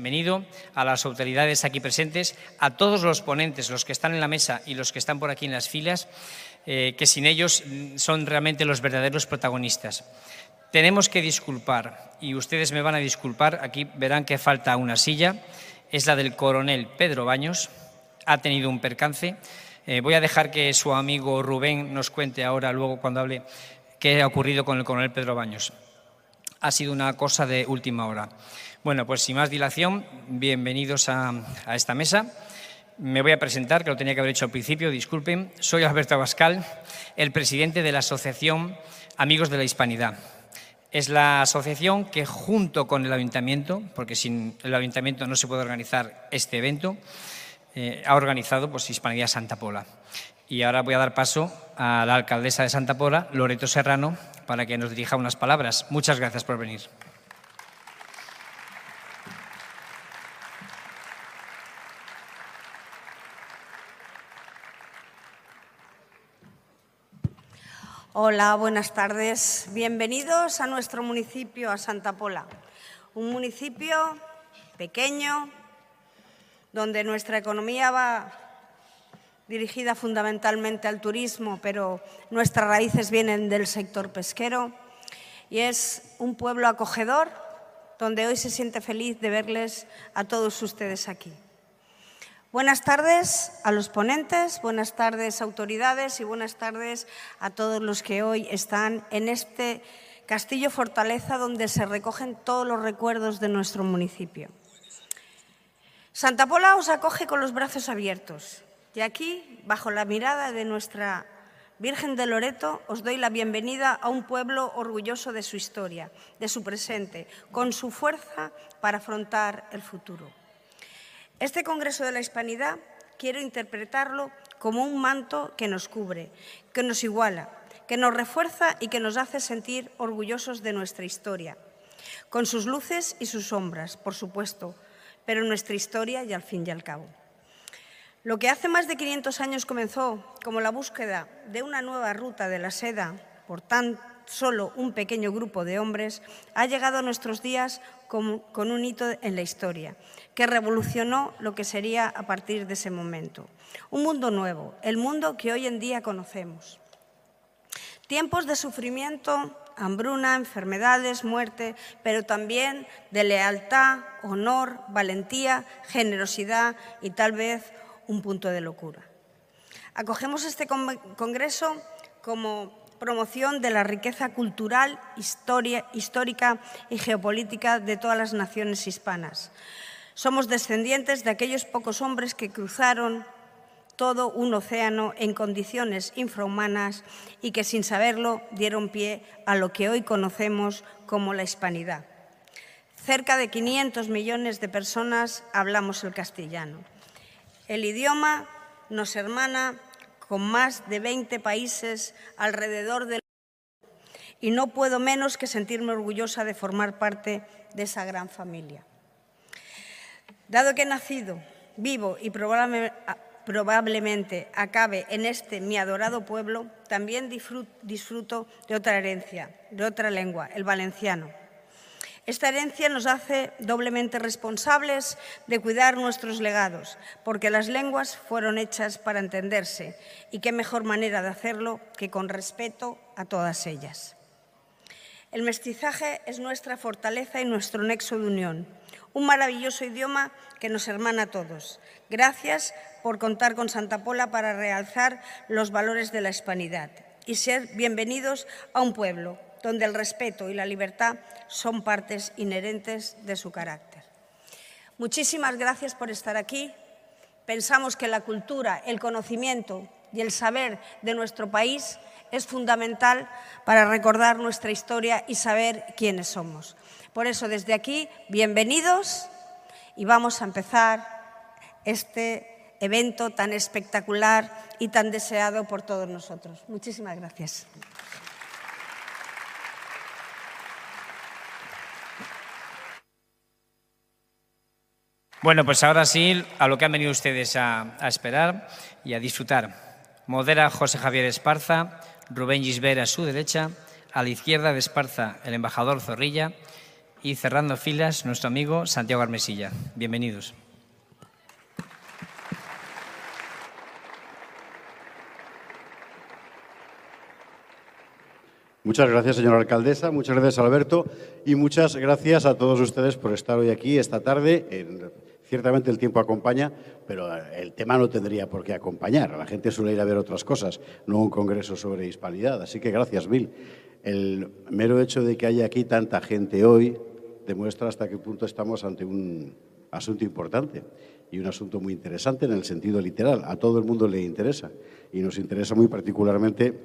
bienvenido a las autoridades aquí presentes, a todos los ponentes, los que están en la mesa y los que están por aquí en las filas, eh, que sin ellos mm, son realmente los verdaderos protagonistas. Tenemos que disculpar, y ustedes me van a disculpar, aquí verán que falta una silla, es la del coronel Pedro Baños, ha tenido un percance. Eh, voy a dejar que su amigo Rubén nos cuente ahora, luego cuando hable, qué ha ocurrido con el coronel Pedro Baños. Ha sido una cosa de última hora. Bueno, pues sin más dilación, bienvenidos a, esta mesa. Me voy a presentar, que lo tenía que haber hecho al principio, disculpen. Soy Alberto Abascal, el presidente de la Asociación Amigos de la Hispanidad. Es la asociación que junto con el ayuntamiento, porque sin el ayuntamiento no se puede organizar este evento, eh, ha organizado pues, Hispanidad Santa Pola. Y ahora voy a dar paso a la alcaldesa de Santa Pola, Loreto Serrano, para que nos dirija unas palabras. Muchas gracias por venir. Hola, buenas tardes. Bienvenidos a nuestro municipio, a Santa Pola. Un municipio pequeño, donde nuestra economía va dirigida fundamentalmente al turismo, pero nuestras raíces vienen del sector pesquero. Y es un pueblo acogedor, donde hoy se siente feliz de verles a todos ustedes aquí. Buenas tardes a los ponentes, buenas tardes autoridades y buenas tardes a todos los que hoy están en este castillo fortaleza donde se recogen todos los recuerdos de nuestro municipio. Santa Pola os acoge con los brazos abiertos y aquí, bajo la mirada de nuestra Virgen de Loreto, os doy la bienvenida a un pueblo orgulloso de su historia, de su presente, con su fuerza para afrontar el futuro. Este Congreso de la Hispanidad quiero interpretarlo como un manto que nos cubre, que nos iguala, que nos refuerza y que nos hace sentir orgullosos de nuestra historia, con sus luces y sus sombras, por supuesto, pero nuestra historia y al fin y al cabo. Lo que hace más de 500 años comenzó como la búsqueda de una nueva ruta de la seda por tan solo un pequeño grupo de hombres, ha llegado a nuestros días con, un hito en la historia, que revolucionó lo que sería a partir de ese momento. Un mundo nuevo, el mundo que hoy en día conocemos. Tiempos de sufrimiento, hambruna, enfermedades, muerte, pero también de lealtad, honor, valentía, generosidad y tal vez un punto de locura. Acogemos este congreso como promoción de la riqueza cultural, historia, histórica y geopolítica de todas las naciones hispanas. Somos descendientes de aquellos pocos hombres que cruzaron todo un océano en condiciones infrahumanas y que sin saberlo dieron pie a lo que hoy conocemos como la hispanidad. Cerca de 500 millones de personas hablamos el castellano. El idioma nos hermana con más de 20 países alrededor del mundo y no puedo menos que sentirme orgullosa de formar parte de esa gran familia. Dado que he nacido, vivo y probablemente acabe en este mi adorado pueblo, también disfruto de otra herencia, de otra lengua, el valenciano. Esta herencia nos hace doblemente responsables de cuidar nuestros legados, porque las lenguas fueron hechas para entenderse y qué mejor manera de hacerlo que con respeto a todas ellas. El mestizaje es nuestra fortaleza y nuestro nexo de unión, un maravilloso idioma que nos hermana a todos. Gracias por contar con Santa Pola para realzar los valores de la hispanidad y ser bienvenidos a un pueblo donde el respeto y la libertad son partes inherentes de su carácter. Muchísimas gracias por estar aquí. Pensamos que la cultura, el conocimiento y el saber de nuestro país es fundamental para recordar nuestra historia y saber quiénes somos. Por eso, desde aquí, bienvenidos y vamos a empezar este evento tan espectacular y tan deseado por todos nosotros. Muchísimas gracias. Bueno, pues ahora sí, a lo que han venido ustedes a, esperar y a disfrutar. Modera José Javier Esparza, Rubén Gisbert a su derecha, a la izquierda de Esparza el embajador Zorrilla Y cerrando filas, nuestro amigo Santiago Armesilla. Bienvenidos. Muchas gracias, señora alcaldesa, muchas gracias, Alberto, y muchas gracias a todos ustedes por estar hoy aquí esta tarde. Ciertamente el tiempo acompaña, pero el tema no tendría por qué acompañar. La gente suele ir a ver otras cosas, no un congreso sobre hispanidad. Así que gracias, Bill. El mero hecho de que haya aquí tanta gente hoy demuestra hasta qué punto estamos ante un asunto importante y un asunto muy interesante en el sentido literal. A todo el mundo le interesa y nos interesa muy particularmente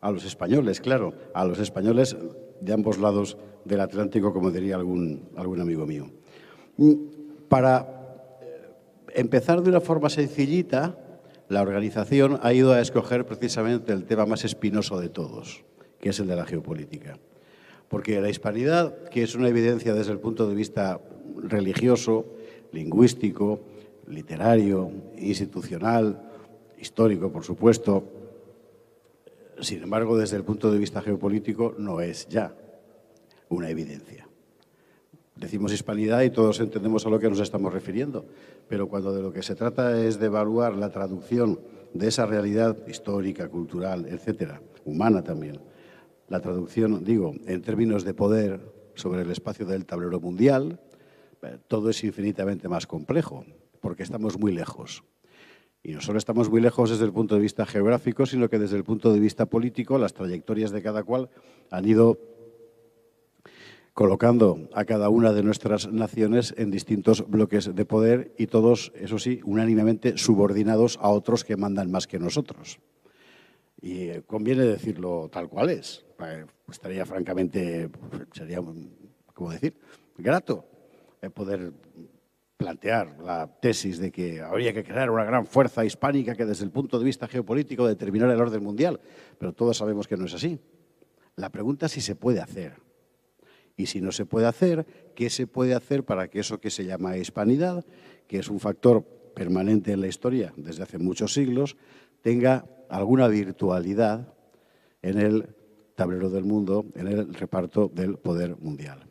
a los españoles, claro, a los españoles de ambos lados del Atlántico, como diría algún, algún amigo mío. Para eh, empezar de una forma sencillita, la organización ha ido a escoger precisamente el tema más espinoso de todos, que es el de la geopolítica. Porque la hispanidad, que es una evidencia desde el punto de vista religioso, lingüístico, literario, institucional, histórico, por supuesto, sin embargo, desde el punto de vista geopolítico, no es ya una evidencia. Decimos hispanidad y todos entendemos a lo que nos estamos refiriendo, pero cuando de lo que se trata es de evaluar la traducción de esa realidad histórica, cultural, etcétera, humana también, la traducción, digo, en términos de poder sobre el espacio del tablero mundial, eh, todo es infinitamente más complejo, porque estamos muy lejos. Y no solo estamos muy lejos desde el punto de vista geográfico, sino que desde el punto de vista político las trayectorias de cada cual han ido colocando a cada una de nuestras naciones en distintos bloques de poder y todos, eso sí, unánimemente subordinados a otros que mandan más que nosotros. Y eh, conviene decirlo tal cual es. Eh, estaría francamente, sería, ¿cómo decir?, grato eh, poder plantear la tesis de que habría que crear una gran fuerza hispánica que desde el punto de vista geopolítico determinara el orden mundial, pero todos sabemos que no es así. La pregunta es si se puede hacer. Y si no se puede hacer, ¿qué se puede hacer para que eso que se llama hispanidad, que es un factor permanente en la historia desde hace muchos siglos, tenga alguna virtualidad en el tablero del mundo, en el reparto del poder mundial?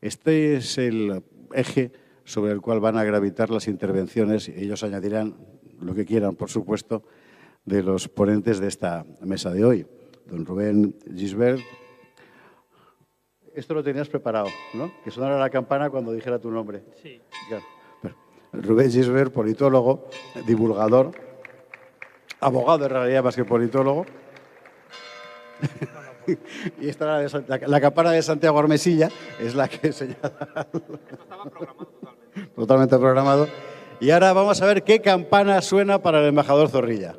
Este es el eje sobre el cual van a gravitar las intervenciones. Ellos añadirán lo que quieran, por supuesto, de los ponentes de esta mesa de hoy. Don Rubén Gisbert. Esto lo tenías preparado, ¿no? Que sonara la campana cuando dijera tu nombre. Sí. Rubén Gisbert, politólogo, divulgador, abogado en realidad más que politólogo. y esta la, la, campana de Santiago Armesilla es la que señala. estaba programado totalmente programado. Y ahora vamos a ver qué campana suena para el embajador Zorrilla.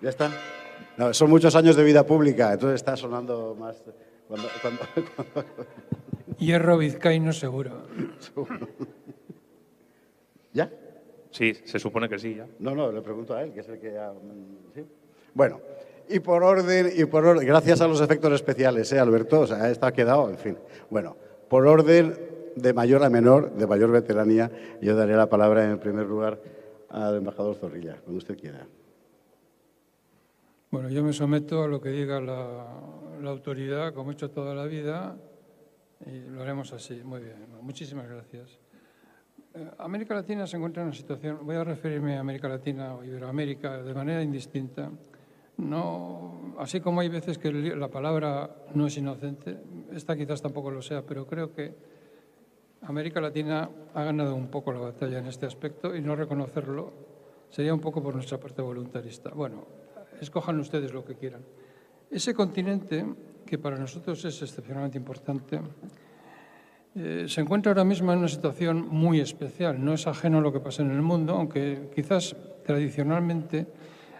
¿Ya está? No, son muchos años de vida pública, entonces está sonando más... Cuando, cuando, Hierro vizcaíno seguro. ¿Ya? Sí, se supone que sí, ya. No, no, le pregunto a él, que es el que ya... ¿sí? Bueno, y por orden, y por orden, gracias a los efectos especiales, ¿eh, Alberto? O sea, está quedado, en fin. Bueno, por orden de mayor a menor, de mayor veteranía, yo daré la palabra en primer lugar al embajador Zorrilla, cuando usted quiera. Bueno, yo me someto a lo que diga la, autoridad, como he hecho toda la vida, y lo haremos así. Muy bien, muchísimas gracias. Eh, América Latina se encuentra en una situación, voy a referirme a América Latina o Iberoamérica de manera indistinta, no, así como hay veces que la palabra no es inocente, esta quizás tampoco lo sea, pero creo que América Latina ha ganado un poco la batalla en este aspecto y no reconocerlo sería un poco por nuestra parte voluntarista. Bueno, escojan ustedes lo que quieran. Ese continente, que para nosotros es excepcionalmente importante, eh, se encuentra ahora mismo en una situación muy especial. No es ajeno a lo que pasa en el mundo, aunque quizás tradicionalmente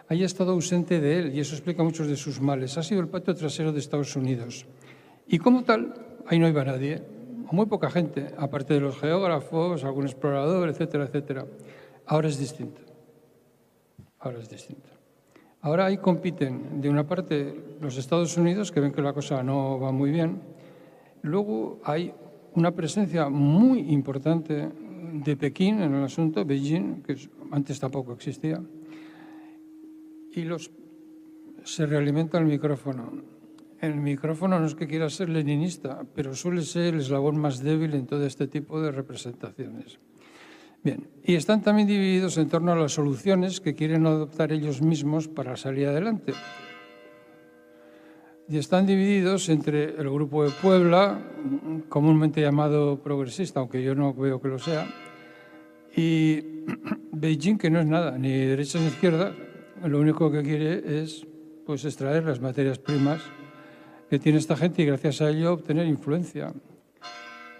haya estado ausente de él y eso explica muchos de sus males. Ha sido el patio trasero de Estados Unidos. Y como tal, ahí no iba nadie, o muy poca gente, aparte de los geógrafos, algún explorador, etcétera, etcétera. Ahora es distinto. Ahora es distinto. Ahora ahí compiten, de una parte, los Estados Unidos, que ven que la cosa no va muy bien. Luego hay una presencia muy importante de Pekín en el asunto, Beijing, que antes tampoco existía y los se realimenta el micrófono. El micrófono no es que quiera ser leninista, pero suele ser el eslabón más débil en todo este tipo de representaciones. Bien, y están también divididos en torno a las soluciones que quieren adoptar ellos mismos para salir adelante. Y están divididos entre el grupo de Puebla, comúnmente llamado progresista, aunque yo no veo que lo sea, y Beijing, que no es nada, ni derecha ni izquierda, lo único que quiere es pues, extraer las materias primas que tiene esta gente y gracias a ello obtener influencia,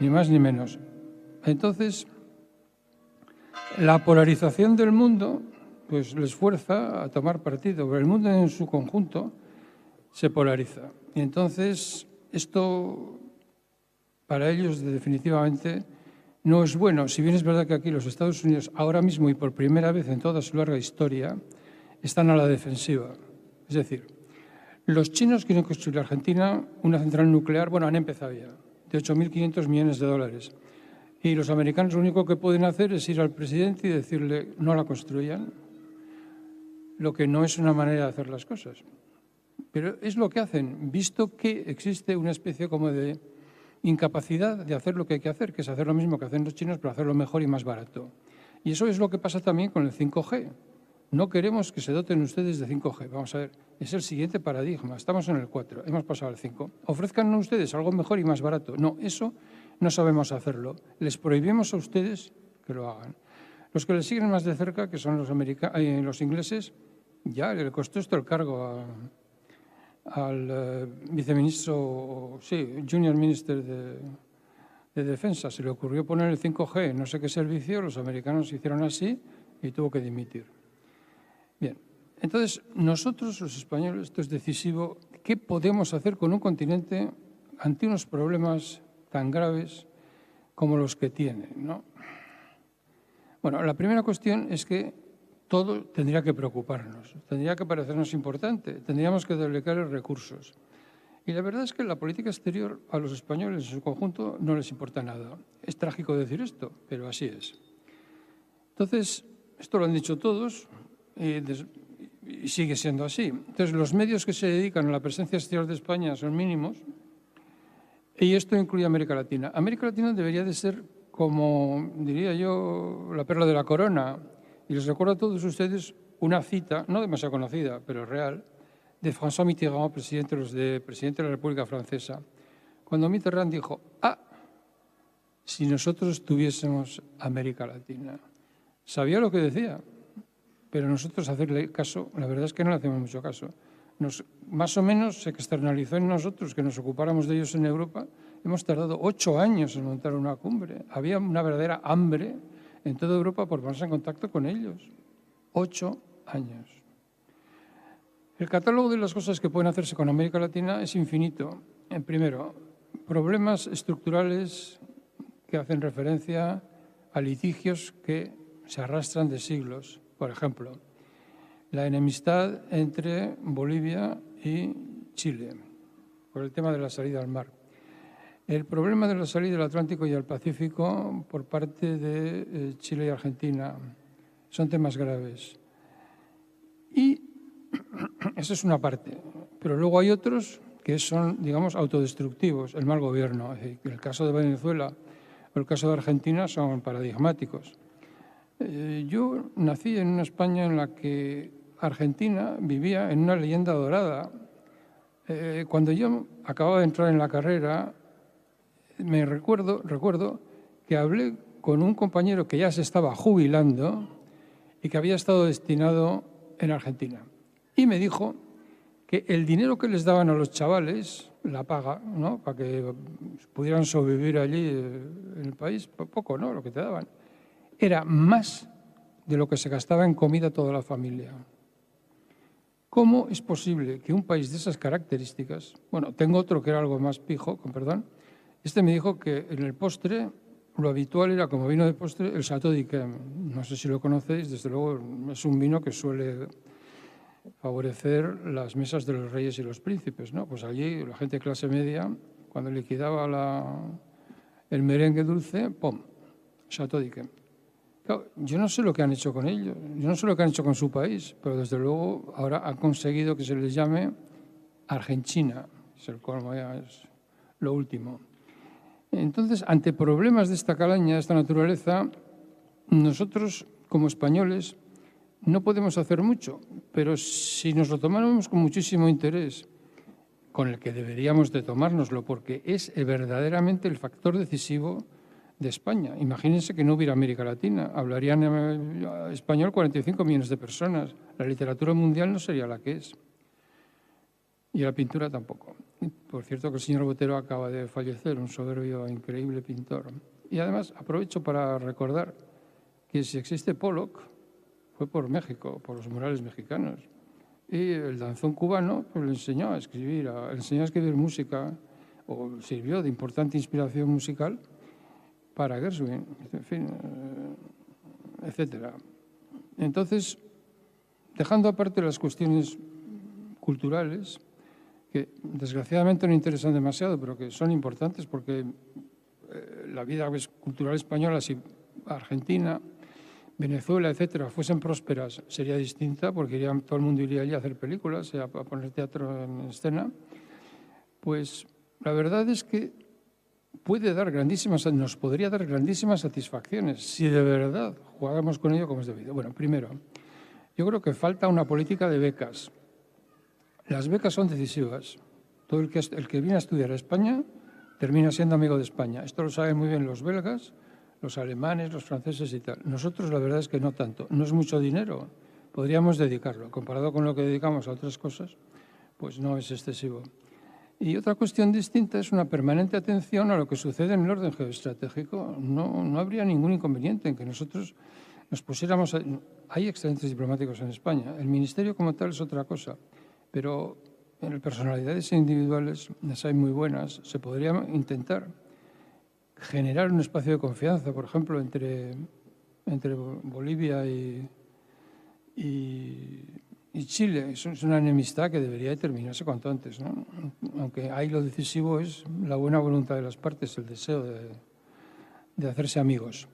ni más ni menos. Entonces, la polarización del mundo pues les fuerza a tomar partido, pero el mundo en su conjunto se polariza. Y entonces esto para ellos definitivamente no es bueno. Si bien es verdad que aquí los Estados Unidos ahora mismo y por primera vez en toda su larga historia están a la defensiva. Es decir, los chinos quieren construir en Argentina una central nuclear, bueno, han empezado ya, de 8.500 millones de dólares. Y los americanos lo único que pueden hacer es ir al presidente y decirle no la construyan, lo que no es una manera de hacer las cosas. Pero es lo que hacen, visto que existe una especie como de incapacidad de hacer lo que hay que hacer, que es hacer lo mismo que hacen los chinos, pero hacerlo mejor y más barato. Y eso es lo que pasa también con el 5G. No queremos que se doten ustedes de 5G. Vamos a ver, es el siguiente paradigma. Estamos en el 4, hemos pasado al 5. Ofrezcan ustedes algo mejor y más barato. No, eso no sabemos hacerlo. Les prohibimos a ustedes que lo hagan. Los que les siguen más de cerca, que son los, eh, los ingleses, ya le costó esto el cargo al eh, viceministro, sí, junior minister de, de, Defensa. Se le ocurrió poner el 5G en no sé qué servicio, los americanos hicieron así y tuvo que dimitir. Bien, entonces nosotros los españoles, esto es decisivo, ¿qué podemos hacer con un continente ante unos problemas tan graves como los que tiene? ¿no? Bueno, la primera cuestión es que todo tendría que preocuparnos, tendría que parecernos importante, tendríamos que dedicar recursos. Y la verdad es que la política exterior a los españoles en su conjunto no les importa nada. Es trágico decir esto, pero así es. Entonces, esto lo han dicho todos y, sigue siendo así. Entonces, los medios que se dedican a la presencia exterior de España son mínimos y esto incluye América Latina. América Latina debería de ser como, diría yo, la perla de la corona y les recuerdo a todos ustedes una cita, no demasiado conocida, pero real, de François Mitterrand, presidente de, la República Francesa, cuando Mitterrand dijo, ah, si nosotros tuviésemos América Latina. Sabía lo que decía, pero nosotros hacerle caso, la verdad es que no le hacemos mucho caso. Nos, más o menos se externalizó en nosotros que nos ocupáramos de ellos en Europa. Hemos tardado ocho años en montar una cumbre. Había una verdadera hambre en toda Europa por ponerse en contacto con ellos. Ocho años. El catálogo de las cosas que pueden hacerse con América Latina es infinito. En primero, problemas estructurales que hacen referencia a litigios que se arrastran de siglos. Por ejemplo, la enemistad entre Bolivia y Chile por el tema de la salida al mar. El problema de la salida del Atlántico y el Pacífico por parte de eh, Chile y Argentina son temas graves. Y esa es una parte. Pero luego hay otros que son, digamos, autodestructivos, el mal gobierno. El caso de Venezuela o el caso de Argentina son paradigmáticos. Eh, yo nací en una España en la que Argentina vivía en una leyenda dorada. Eh, cuando yo acababa de entrar en la carrera, me recuerdo, recuerdo que hablé con un compañero que ya se estaba jubilando y que había estado destinado en Argentina. Y me dijo que el dinero que les daban a los chavales, la paga, ¿no? para que pudieran sobrevivir allí eh, en el país, poco, ¿no? Lo que te daban, era más de lo que se gastaba en comida toda la familia. ¿Cómo es posible que un país de esas características, bueno, tengo otro que era algo más pijo, con perdón, este me dijo que en el postre lo habitual era, como vino de postre, el Chateau d'Yquem. No sé si lo conocéis, desde luego es un vino que suele favorecer las mesas de los reyes y los príncipes. ¿no? Pues allí la gente de clase media, cuando liquidaba la, el merengue dulce, ¡pum! Chateau d'Yquem. Yo no sé lo que han hecho con ellos, yo no sé lo que han hecho con su país, pero desde luego ahora han conseguido que se les llame Argentina, es el colmo, es lo último. Entonces, ante problemas de esta calaña, de esta naturaleza, nosotros como españoles no podemos hacer mucho, pero si nos lo tomáramos con muchísimo interés, con el que deberíamos de tomárnoslo, porque es verdaderamente el factor decisivo de España. Imagínense que no hubiera América Latina, hablarían eh, español 45 millones de personas, la literatura mundial no sería la que es, y la pintura tampoco. Por cierto que el señor Botero acaba de fallecer, un soberbio, increíble pintor. Y además aprovecho para recordar que si existe Pollock, fue por México, por los murales mexicanos. Y el danzón cubano pues, le enseñó a escribir, a, enseñó a escribir música, o sirvió de importante inspiración musical para Gershwin, en fin, eh, etcétera. Entonces, dejando aparte las cuestiones culturales, que desgraciadamente no interesan demasiado, pero que son importantes porque eh, la vida cultural española, si Argentina, Venezuela, etcétera, fuesen prósperas, sería distinta porque todo el mundo iría allí a hacer películas, a, poner teatro en escena. Pues la verdad es que puede dar grandísimas, nos podría dar grandísimas satisfacciones si de verdad jugáramos con ello como es debido. Bueno, primero, yo creo que falta una política de becas. Las becas son decisivas. Todo el que, el que viene a estudiar a España termina siendo amigo de España. Esto lo saben muy bien los belgas los alemanes, los franceses y tal. Nosotros la verdad es que no tanto. No es mucho dinero, podríamos dedicarlo. Comparado con lo que dedicamos a otras cosas, pues no es excesivo. Y otra cuestión distinta es una permanente atención a lo que sucede en el orden geoestratégico. No, no habría ningún inconveniente en que nosotros nos pusiéramos... Hay excelentes diplomáticos en España. El ministerio como tal es otra cosa. Pero en personalidades individuales las hay muy buenas. Se podría intentar generar un espacio de confianza, por ejemplo, entre, entre Bolivia y, y, Chile. Es una enemistad que debería terminarse cuanto antes. ¿no? Aunque ahí lo decisivo es la buena voluntad de las partes, el deseo de, de hacerse amigos.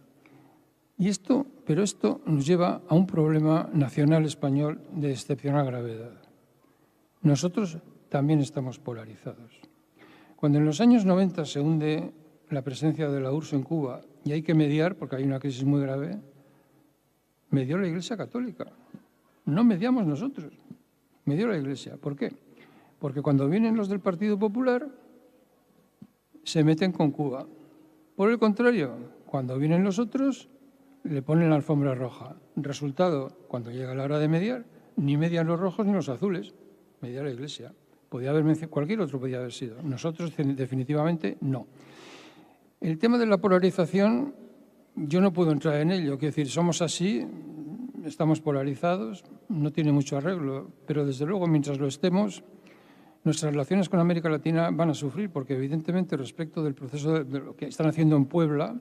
Y esto, pero esto nos lleva a un problema nacional español de excepcional gravedad. Nosotros también estamos polarizados. Cuando en los años 90 se hunde la presencia de la URSS en Cuba y hay que mediar, porque hay una crisis muy grave, medió la Iglesia Católica. No mediamos nosotros, medió la Iglesia. ¿Por qué? Porque cuando vienen los del Partido Popular, se meten con Cuba. Por el contrario, cuando vienen los otros, le ponen la alfombra roja. Resultado, cuando llega la hora de mediar, ni median los rojos ni los azules, media la Iglesia. Podía haber cualquier otro podía haber sido. Nosotros definitivamente no. El tema de la polarización, yo no puedo entrar en ello. Quiero decir, somos así, estamos polarizados, no tiene mucho arreglo, pero desde luego, mientras lo estemos, nuestras relaciones con América Latina van a sufrir, porque evidentemente respecto del proceso de, lo que están haciendo en Puebla,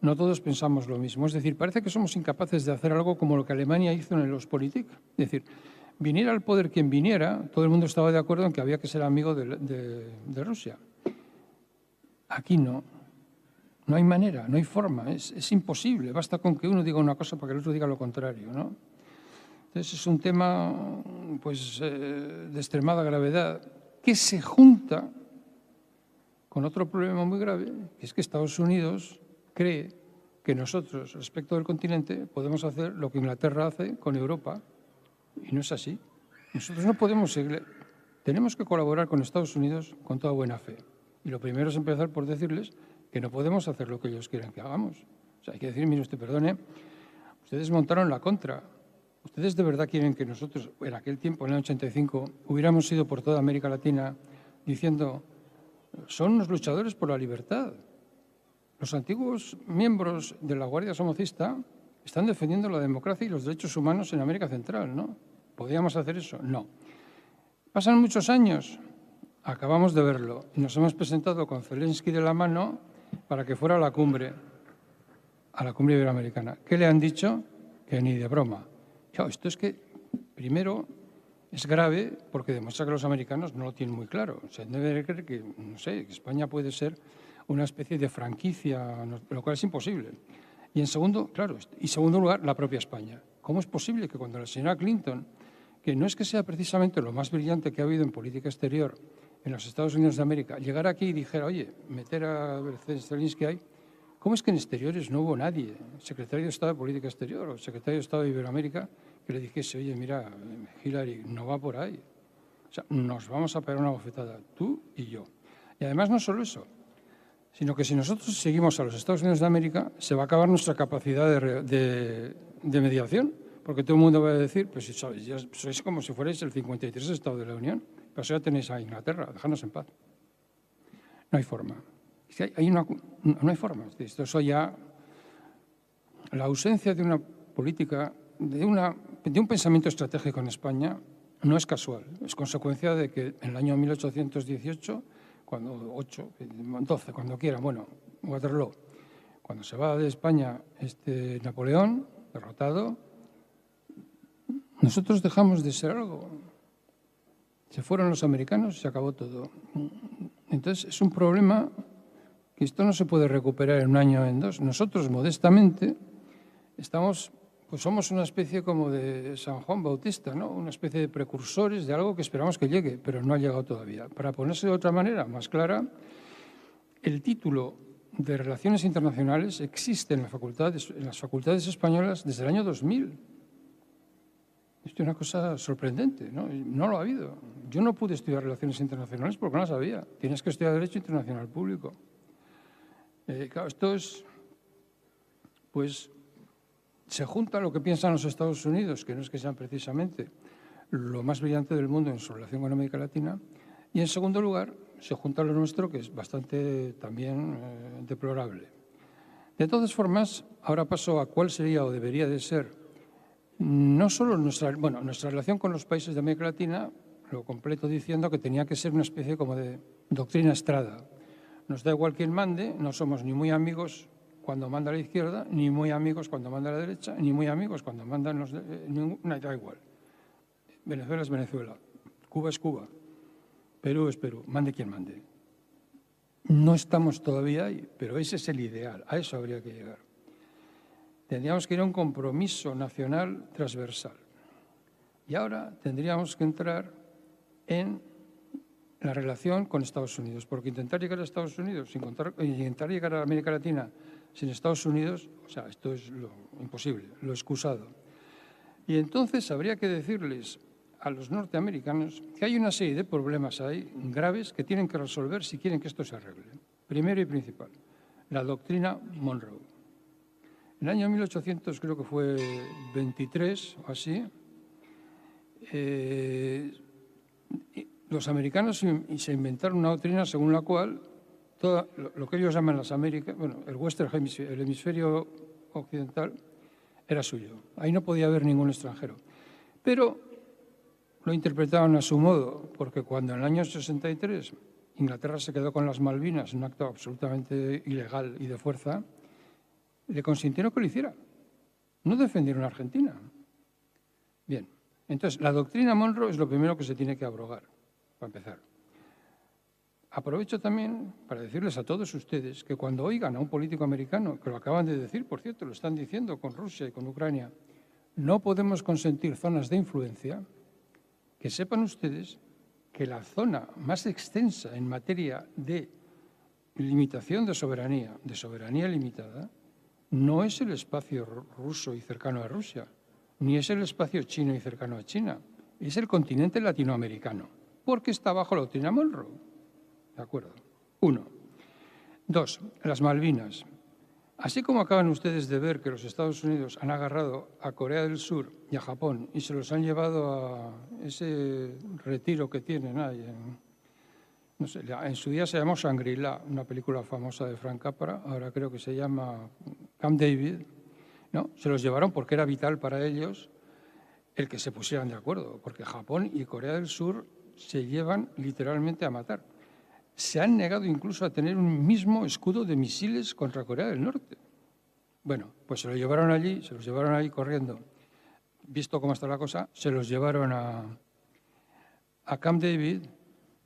no todos pensamos lo mismo. Es decir, parece que somos incapaces de hacer algo como lo que Alemania hizo en los Politik. Es decir, viniera al poder quien viniera, todo el mundo estaba de acuerdo en que había que ser amigo de Rusia. Aquí no. No hay manera, no hay forma, es, imposible. Basta con que uno diga una cosa para que el otro diga lo contrario. ¿no? Entonces es un tema pues, eh, de extremada gravedad que se junta con otro problema muy grave, que es que Estados Unidos cree que nosotros, respecto del continente, podemos hacer lo que Inglaterra hace con Europa, y no es así. Nosotros no podemos seguir, tenemos que colaborar con Estados Unidos con toda buena fe. Y lo primero es empezar por decirles que no podemos hacer lo que ellos quieren que hagamos. O sea, hay que decir, mire usted, perdone, ustedes montaron la contra. ¿Ustedes de verdad quieren que nosotros, en aquel tiempo, en el 85, hubiéramos ido por toda América Latina diciendo, son unos luchadores por la libertad? Los antiguos miembros de la Guardia Somocista están defendiendo la democracia y los derechos humanos en América Central, ¿no? ¿Podríamos hacer eso? No. Pasan muchos años, acabamos de verlo, y nos hemos presentado con Zelensky de la mano para que fuera a la cumbre, a la cumbre iberoamericana. ¿Qué le han dicho? Que ni de broma. esto es que, primero, es grave porque demuestra que los americanos no lo tienen muy claro. O sea, debe creer que, no sé, España puede ser una especie de franquicia, lo cual es imposible. Y en segundo, claro, y segundo lugar, la propia España. ¿Cómo es posible que cuando la señora Clinton, que no es que sea precisamente lo más brillante que ha habido en política exterior en los Estados Unidos de América, llegara aquí y dijera, oye, meter a Zelensky ahí, ¿cómo es que en exteriores no hubo nadie, secretario de Estado de Política Exterior o secretario de Estado de Iberoamérica, que le dijese, oye, mira, Hillary, no va por ahí? O sea, nos vamos a pegar una bofetada, tú y yo. Y además no solo eso, sino que si nosotros seguimos a los Estados Unidos de América, se va a acabar nuestra capacidad de, mediación, porque todo el mundo va a decir, pues sois, sois como si fuerais el 53 Estado de la Unión, pero ya tenéis a Inglaterra, dejadnos en paz. No hay forma. No hay forma. Esto es ya la ausencia de una política, de, una, un pensamiento estratégico en España no es casual, es consecuencia de que en el año 1818 cuando 8, 12, cuando quiera, bueno, Waterloo. Cuando se va de España este Napoleón, derrotado, nosotros dejamos de ser algo. Se fueron los americanos y se acabó todo. Entonces es un problema que esto no se puede recuperar en un año o en dos. Nosotros, modestamente, estamos pues somos una especie como de San Juan Bautista, ¿no? una especie de precursores de algo que esperamos que llegue, pero no ha llegado todavía. Para ponerse de otra manera, más clara, el título de Relaciones Internacionales existe en, la en las facultades españolas desde el año 2000. Es una cosa sorprendente, ¿no? No lo ha habido. Yo no pude estudiar Relaciones Internacionales porque no las sabía. Tienes que estudiar Derecho Internacional Público. Eh, claro, esto es, pues, se junta lo que piensan los Estados Unidos, que no es que sean precisamente lo más brillante del mundo en su relación con América Latina, y en segundo lugar se junta lo nuestro, que es bastante también eh, deplorable. De todas formas, ahora paso a cuál sería o debería de ser no solo nuestra, bueno, nuestra relación con los países de América Latina, lo completo diciendo que tenía que ser una especie como de doctrina estrada. Nos da igual quién mande, no somos ni muy amigos cuando manda la izquierda, ni muy amigos cuando manda la derecha, ni muy amigos cuando mandan los... Eh, da igual. Venezuela es Venezuela, Cuba es Cuba, Perú es Perú, mande quien mande. No estamos todavía ahí, pero ese es el ideal, a eso habría que llegar. Tendríamos que ir a un compromiso nacional transversal. Y ahora tendríamos que entrar en la relación con Estados Unidos, porque intentar llegar a Estados Unidos, intentar llegar a América Latina sin Estados Unidos, o sea, esto es lo imposible, lo excusado. Y entonces habría que decirles a los norteamericanos que hay una serie de problemas ahí graves que tienen que resolver si quieren que esto se arregle. Primero y principal, la doctrina Monroe. En el año 1800, creo que fue 23 o así, eh, los americanos se inventaron una doctrina según la cual lo que ellos llaman las Américas, bueno, el Western Hemisphere, el hemisferio occidental, era suyo. Ahí no podía haber ningún extranjero. Pero lo interpretaban a su modo, porque cuando en el año 63 Inglaterra se quedó con las Malvinas, un acto absolutamente ilegal y de fuerza, le consintieron que lo hiciera. No defendieron a Argentina. Bien, entonces la doctrina Monroe es lo primero que se tiene que abrogar, para empezar. Aprovecho también para decirles a todos ustedes que cuando oigan a un político americano, que lo acaban de decir, por cierto, lo están diciendo con Rusia y con Ucrania, no podemos consentir zonas de influencia, que sepan ustedes que la zona más extensa en materia de limitación de soberanía, de soberanía limitada, no es el espacio ruso y cercano a Rusia, ni es el espacio chino y cercano a China, es el continente latinoamericano, porque está bajo la doctrina Monroe. ¿De acuerdo? Uno. Dos, las Malvinas. Así como acaban ustedes de ver que los Estados Unidos han agarrado a Corea del Sur y a Japón y se los han llevado a ese retiro que tienen ahí en, no sé, en su día se llamó Shangri-La, una película famosa de Frank Capra, ahora creo que se llama Camp David, ¿no? Se los llevaron porque era vital para ellos el que se pusieran de acuerdo, porque Japón y Corea del Sur se llevan literalmente a matar se han negado incluso a tener un mismo escudo de misiles contra Corea del Norte. Bueno, pues se lo llevaron allí, se los llevaron ahí corriendo. Visto cómo está la cosa, se los llevaron a, a Camp David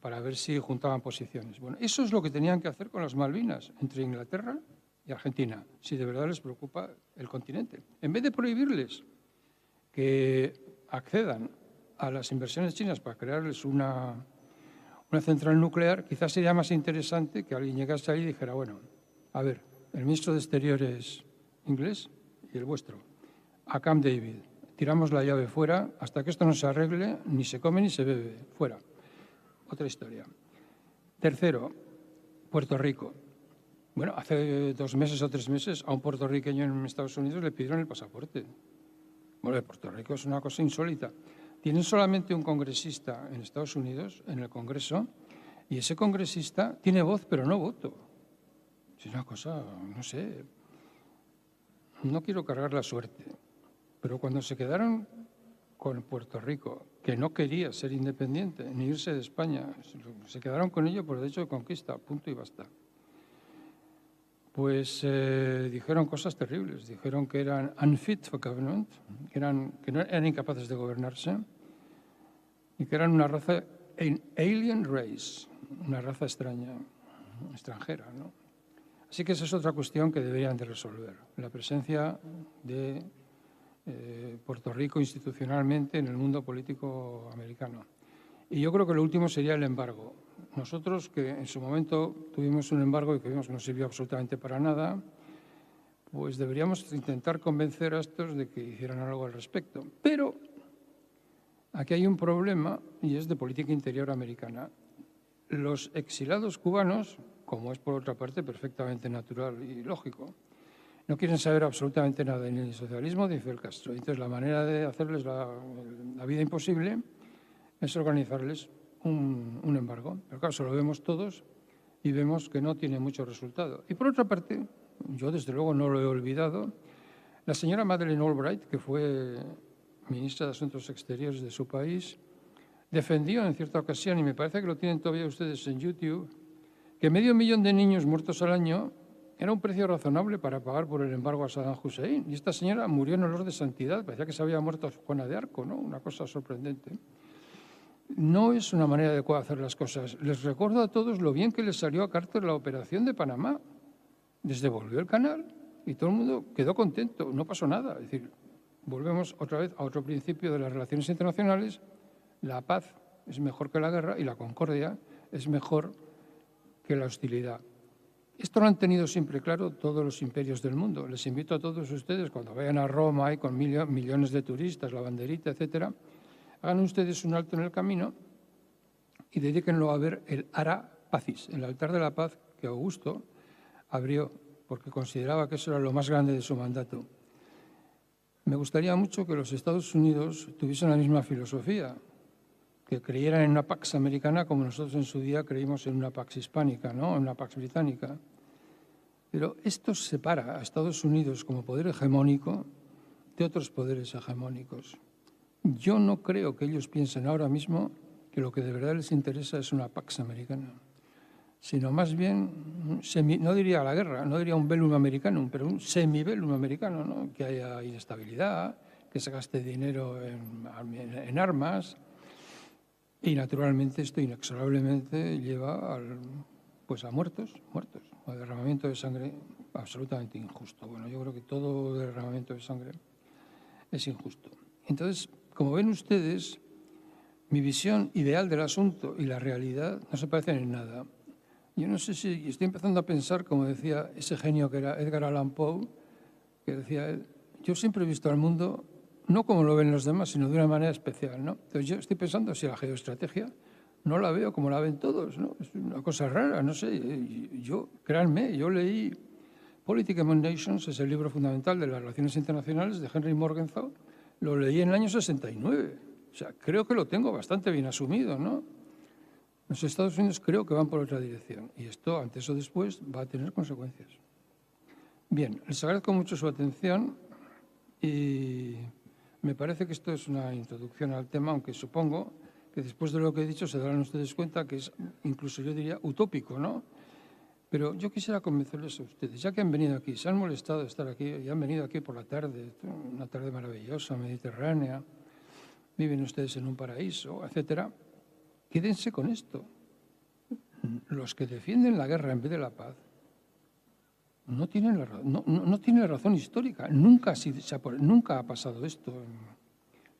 para ver si juntaban posiciones. Bueno, eso es lo que tenían que hacer con las Malvinas, entre Inglaterra y Argentina, si de verdad les preocupa el continente. En vez de prohibirles que accedan a las inversiones chinas para crearles una, una central nuclear, quizás sería más interesante que alguien llegase ahí y dijera, bueno, a ver, el ministro de Exteriores inglés y el vuestro, a Camp David, tiramos la llave fuera, hasta que esto no se arregle, ni se come ni se bebe, fuera. Otra historia. Tercero, Puerto Rico. Bueno, hace dos meses o tres meses a un puertorriqueño en Estados Unidos le pidieron el pasaporte. Bueno, Puerto Rico es una cosa insólita. Tienen solamente un congresista en Estados Unidos, en el Congreso, y ese congresista tiene voz pero no voto. Es una cosa, no sé, no quiero cargar la suerte, pero cuando se quedaron con Puerto Rico, que no quería ser independiente ni irse de España, se quedaron con ello por derecho de conquista, punto y basta pues eh, dijeron cosas terribles. Dijeron que eran unfit for government, que, eran, que no eran incapaces de gobernarse y que eran una raza, alien race, una raza extraña, extranjera. ¿no? Así que esa es otra cuestión que deberían de resolver, la presencia de eh, Puerto Rico institucionalmente en el mundo político americano. Y yo creo que lo último sería el embargo. Nosotros, que en su momento tuvimos un embargo y que vimos que no sirvió absolutamente para nada, pues deberíamos intentar convencer a estos de que hicieran algo al respecto. Pero aquí hay un problema y es de política interior americana. Los exilados cubanos, como es por otra parte perfectamente natural y lógico, no quieren saber absolutamente nada ni del socialismo ni de Fidel Castro. Entonces, la manera de hacerles la, vida imposible es organizarles un, embargo. Pero claro, eso lo vemos todos y vemos que no tiene mucho resultado. Y por otra parte, yo desde luego no lo he olvidado, la señora Madeleine Albright, que fue ministra de Asuntos Exteriores de su país, defendió en cierta ocasión, y me parece que lo tienen todavía ustedes en YouTube, que medio millón de niños muertos al año era un precio razonable para pagar por el embargo a Saddam Hussein. Y esta señora murió en olor de santidad, parecía que se había muerto Juana de Arco, ¿no? Una cosa sorprendente no es una manera adecuada de hacer las cosas. Les recuerdo a todos lo bien que les salió a Carter la operación de Panamá. Les devolvió el canal y todo el mundo quedó contento, no pasó nada. Es decir, volvemos otra vez a otro principio de las relaciones internacionales. La paz es mejor que la guerra y la concordia es mejor que la hostilidad. Esto lo han tenido siempre claro todos los imperios del mundo. Les invito a todos ustedes, cuando vayan a Roma, y con millones de turistas, la banderita, etcétera, hagan ustedes un alto en el camino y dedíquenlo a ver el Ara Pacis, el altar de la paz que Augusto abrió porque consideraba que eso era lo más grande de su mandato. Me gustaría mucho que los Estados Unidos tuviesen la misma filosofía, que creyeran en una Pax americana como nosotros en su día creímos en una Pax hispánica, ¿no? en una Pax británica. Pero esto separa a Estados Unidos como poder hegemónico de otros poderes hegemónicos. Yo no creo que ellos piensen ahora mismo que lo que de verdad les interesa es una Pax americana, sino más bien, no diría la guerra, no diría un velum americano, pero un semibellum americano, ¿no? que haya inestabilidad, que se gaste dinero en, armas, y naturalmente esto inexorablemente lleva al, pues a muertos, muertos, a derramamiento de sangre absolutamente injusto. Bueno, yo creo que todo derramamiento de sangre es injusto. Entonces, como ven ustedes, mi visión ideal del asunto y la realidad no se parecen en nada. Yo no sé si estoy empezando a pensar, como decía ese genio que era Edgar Allan Poe, que decía yo siempre he visto al mundo no como lo ven los demás, sino de una manera especial. ¿no? Entonces yo estoy pensando si la geoestrategia no la veo como la ven todos, ¿no? Es una cosa rara, no sé. Yo, créanme, yo leí Politics Among Nations, es el libro fundamental de las relaciones internacionales de Henry Morgenthau, lo leí en el año 69. O sea, creo que lo tengo bastante bien asumido, ¿no? Los Estados Unidos creo que van por otra dirección y esto, antes o después, va a tener consecuencias. Bien, les agradezco mucho su atención y me parece que esto es una introducción al tema, aunque supongo que después de lo que he dicho se darán ustedes cuenta que es incluso yo diría utópico, ¿no? Pero yo quisiera convencerles a ustedes, ya que han venido aquí, se han molestado de estar aquí y han venido aquí por la tarde, una tarde maravillosa, mediterránea, viven ustedes en un paraíso, etcétera, quédense con esto. Los que defienden la guerra en vez de la paz no tiene la, no, no, tiene razón histórica. Nunca, se ha, nunca ha pasado esto.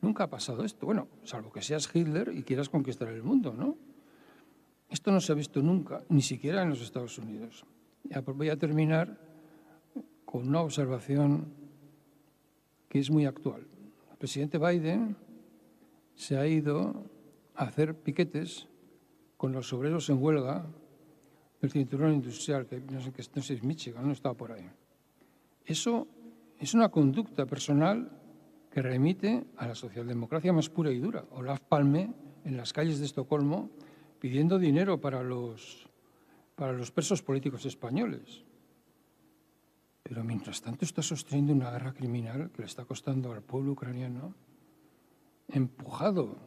Nunca ha pasado esto. Bueno, salvo que seas Hitler y quieras conquistar el mundo, ¿no? Esto no se ha visto nunca, ni siquiera en los Estados Unidos. Ya pues voy a terminar con una observación que es muy actual. El presidente Biden se ha ido a hacer piquetes con los obreros en huelga del cinturón industrial, que no sé, no sé es Michigan, no estaba por ahí. Eso es una conducta personal que remite a la socialdemocracia más pura y dura. Olaf Palme, en las calles de Estocolmo, pidiendo dinero para los, para los presos políticos españoles. Pero mientras tanto está sosteniendo una guerra criminal que le está costando al pueblo ucraniano, empujado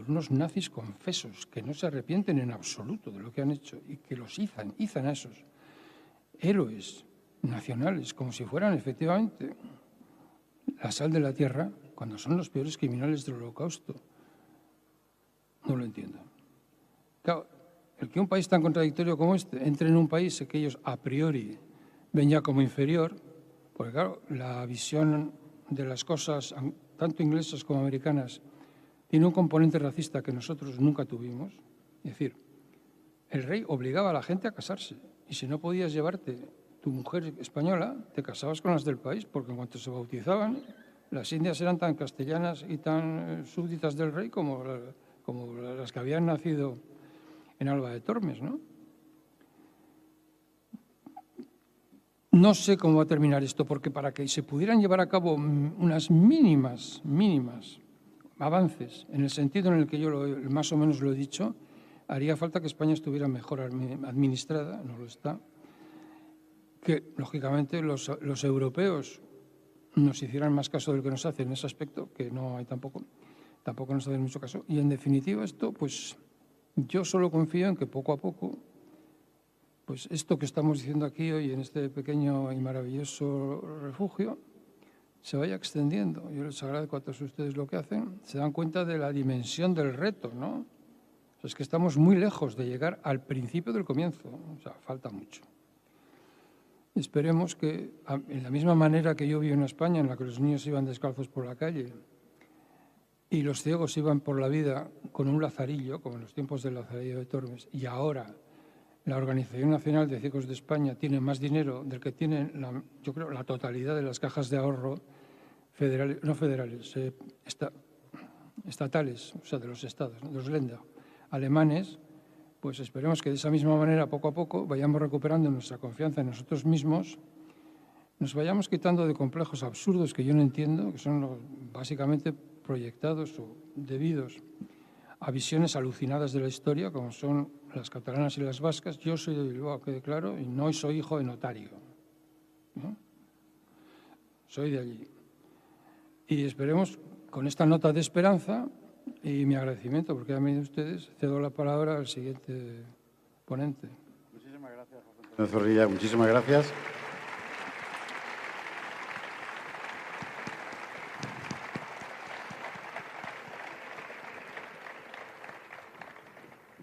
por unos nazis confesos que no se arrepienten en absoluto de lo que han hecho y que los izan, izan a esos héroes nacionales como si fueran efectivamente la sal de la tierra cuando son los peores criminales del holocausto. No lo entiendo. Claro, el que un país tan contradictorio como este entre en un país que ellos a priori ven ya como inferior, porque claro, la visión de las cosas, tanto inglesas como americanas, tiene un componente racista que nosotros nunca tuvimos. Es decir, el rey obligaba a la gente a casarse y si no podías llevarte tu mujer española, te casabas con las del país, porque en cuanto se bautizaban, las indias eran tan castellanas y tan eh, súbditas del rey como, como las que habían nacido en Alba de Tormes, ¿no? No sé cómo va a terminar esto, porque para que se pudieran llevar a cabo unas mínimas, mínimas avances, en el sentido en el que yo más o menos lo he dicho, haría falta que España estuviera mejor administrada, no lo está, que lógicamente los, los europeos nos hicieran más caso del que nos hacen en ese aspecto, que no hay tampoco, tampoco nos hacen mucho caso. Y en definitiva esto, pues yo solo confío en que poco a poco, pues esto que estamos diciendo aquí hoy en este pequeño y maravilloso refugio, se vaya extendiendo. Yo les agradezco a todos ustedes lo que hacen. Se dan cuenta de la dimensión del reto, ¿no? es que estamos muy lejos de llegar al principio del comienzo. O sea, falta mucho. Esperemos que, en la misma manera que yo vi en España, en la que los niños iban descalzos por la calle y los ciegos iban por la vida con un lazarillo, como en los tiempos del lazarillo de Tormes, y ahora la Organización Nacional de Ciegos de España tiene más dinero del que tienen, yo creo, la totalidad de las cajas de ahorro federales, no federales, eh, estatales, o sea, de los estados, de los Länder, alemanes, pues esperemos que de esa misma manera, poco a poco, vayamos recuperando nuestra confianza en nosotros mismos, nos vayamos quitando de complejos absurdos que yo no entiendo, que son los, básicamente proyectados o debidos a visiones alucinadas de la historia, como son las catalanas y las vascas. Yo soy de Bilbao, quede claro, y no soy hijo de notario. Soy de allí. Y esperemos, con esta nota de esperanza y mi agradecimiento, porque han venido ustedes, cedo la palabra al siguiente ponente. Muchísimas gracias, José Zorrilla. Muchísimas gracias.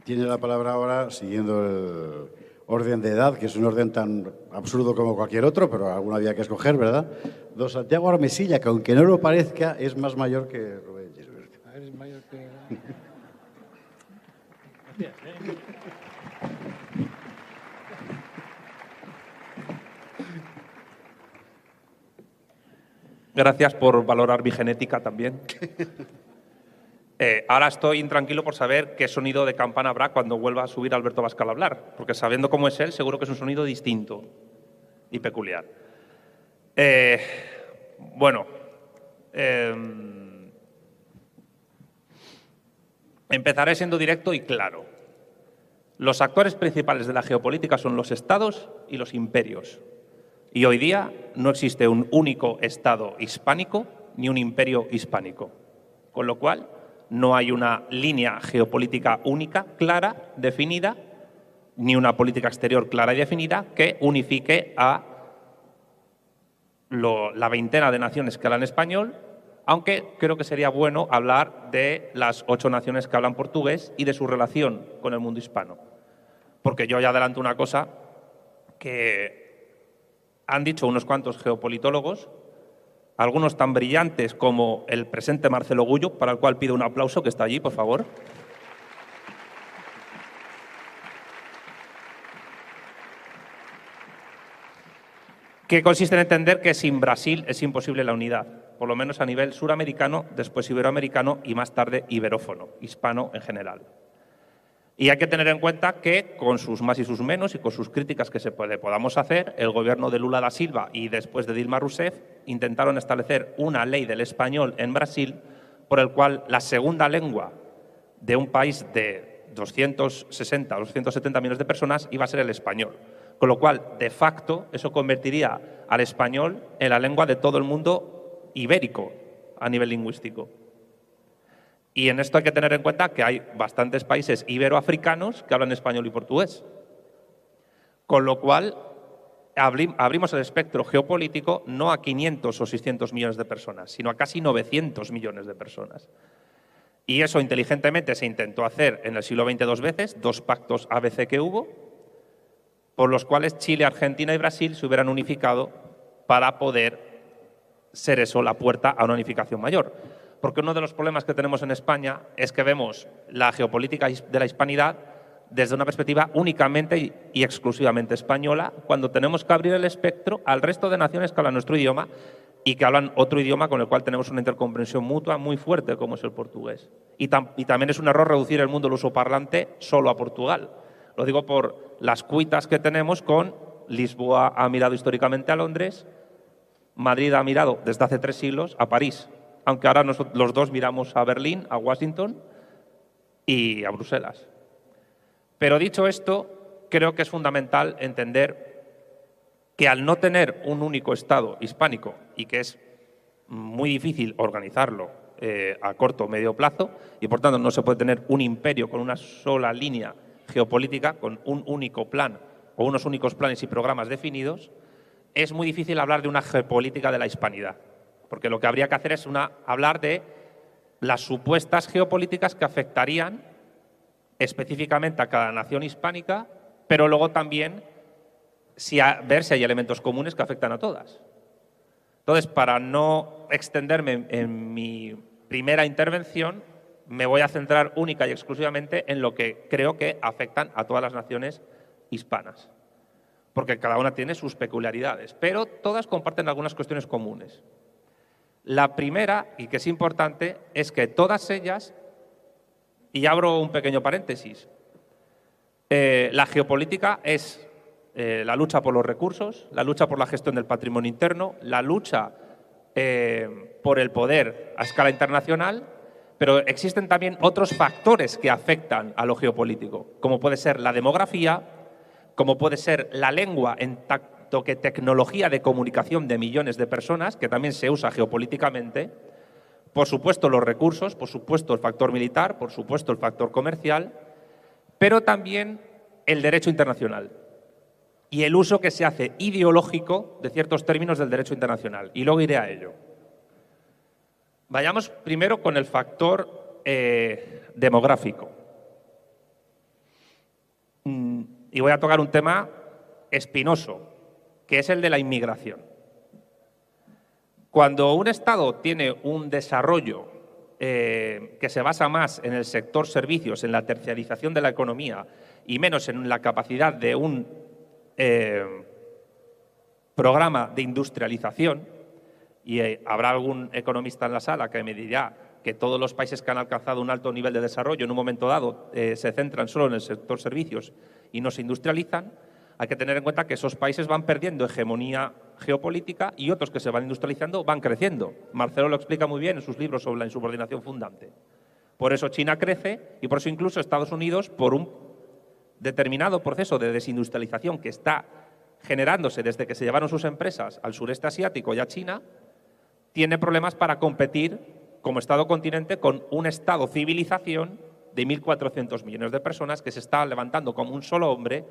Tiene la palabra ahora, siguiendo el orden de edad, que es un orden tan absurdo como cualquier otro, pero alguna había que escoger, ¿verdad? Don Santiago Armesilla, que aunque no lo parezca, es más mayor que Rubén Gisbert. Eres mayor que... Gracias por valorar mi genética también. Eh, ahora estoy intranquilo por saber qué sonido de campana habrá cuando vuelva a subir Alberto Bascal a hablar, porque sabiendo cómo es él, seguro que es un sonido distinto y peculiar. Eh, bueno, em, empezaré siendo directo y claro. Los actores principales de la geopolítica son los estados y los imperios. Y hoy día no existe un único estado hispánico ni un imperio hispánico. Con lo cual, no hay una línea geopolítica única, clara, definida, ni una política exterior clara y definida que unifique a la veintena de naciones que hablan español, aunque creo que sería bueno hablar de las ocho naciones que hablan portugués y de su relación con el mundo hispano. Porque yo ya adelanto una cosa que han dicho unos cuantos geopolitólogos, algunos tan brillantes como el presente Marcelo Gullo, para el cual pido un aplauso que está allí, por favor. que consiste en entender que sin Brasil es imposible la unidad, por lo menos a nivel suramericano, después iberoamericano y más tarde iberófono, hispano en general. Y hay que tener en cuenta que, con sus más y sus menos y con sus críticas que se puede, podamos hacer, el gobierno de Lula da Silva y después de Dilma Rousseff intentaron establecer una ley del español en Brasil por el cual la segunda lengua de un país de 260 o 270 millones de personas iba a ser el español. Con lo cual, de facto, eso convertiría al español en la lengua de todo el mundo ibérico a nivel lingüístico. Y en esto hay que tener en cuenta que hay bastantes países iberoafricanos que hablan español y portugués. Con lo cual, abrimos el espectro geopolítico no a 500 o 600 millones de personas, sino a casi 900 millones de personas. Y eso inteligentemente se intentó hacer en el siglo XX dos veces, dos pactos ABC que hubo, por los cuales Chile, Argentina y Brasil se hubieran unificado para poder ser eso la puerta a una unificación mayor porque uno de los problemas que tenemos en España es que vemos la geopolítica de la hispanidad desde una perspectiva únicamente y exclusivamente española, cuando tenemos que abrir el espectro al resto de naciones que hablan nuestro idioma y que hablan otro idioma con el cual tenemos una intercomprensión mutua muy fuerte, como es el portugués. Y, también es un error reducir el mundo del parlante solo a Portugal. Lo digo por las cuitas que tenemos con Lisboa ha mirado históricamente a Londres, Madrid ha mirado desde hace tres siglos a París aunque ahora los dos miramos a Berlín, a Washington y a Bruselas. Pero dicho esto, creo que es fundamental entender que al no tener un único Estado hispánico y que es muy difícil organizarlo eh, a corto o medio plazo y por tanto no se puede tener un imperio con una sola línea geopolítica, con un único plan o unos únicos planes y programas definidos, es muy difícil hablar de una geopolítica de la hispanidad porque lo que habría que hacer es hablar de las supuestas geopolíticas que afectarían específicamente a cada nación hispánica, pero luego también ver si hay elementos comunes que afectan a todas. Entonces, para no extenderme en mi primera intervención, me voy a centrar única y exclusivamente en lo que creo que afectan a todas las naciones hispanas, porque cada una tiene sus peculiaridades, pero todas comparten algunas cuestiones comunes. La primera, y que es importante, es que todas ellas, y abro un pequeño paréntesis, eh, la geopolítica es eh, la lucha por los recursos, la lucha por la gestión del patrimonio interno, la lucha eh, por el poder a escala internacional, pero existen también otros factores que afectan a lo geopolítico, como puede ser la demografía, como puede ser la lengua en, que tecnología de comunicación de millones de personas, que también se usa geopolíticamente, por supuesto los recursos, por supuesto el factor militar, por supuesto el factor comercial, pero también el derecho internacional y el uso que se hace ideológico de ciertos términos del derecho internacional. Y luego iré a ello. Vayamos primero con el factor eh, demográfico. Mm, y voy a tocar un tema espinoso, que es el de la inmigración. Cuando un Estado tiene un desarrollo eh, que se basa más en el sector servicios, en la terciarización de la economía y menos en la capacidad de un eh, programa de industrialización, y eh, habrá algún economista en la sala que me dirá que todos los países que han alcanzado un alto nivel de desarrollo en un momento dado se centran solo en el sector servicios y no se industrializan, hay que tener en cuenta que esos países van perdiendo hegemonía geopolítica y otros que se van industrializando van creciendo. Marcelo lo explica muy bien en sus libros sobre la insubordinación fundante. Por eso China crece y por eso incluso Estados Unidos, por un determinado proceso de desindustrialización que está generándose desde que se llevaron sus empresas al sureste asiático y a China, tiene problemas para competir como Estado continente con un Estado civilización de 1.400 millones de personas que se está levantando como un solo hombre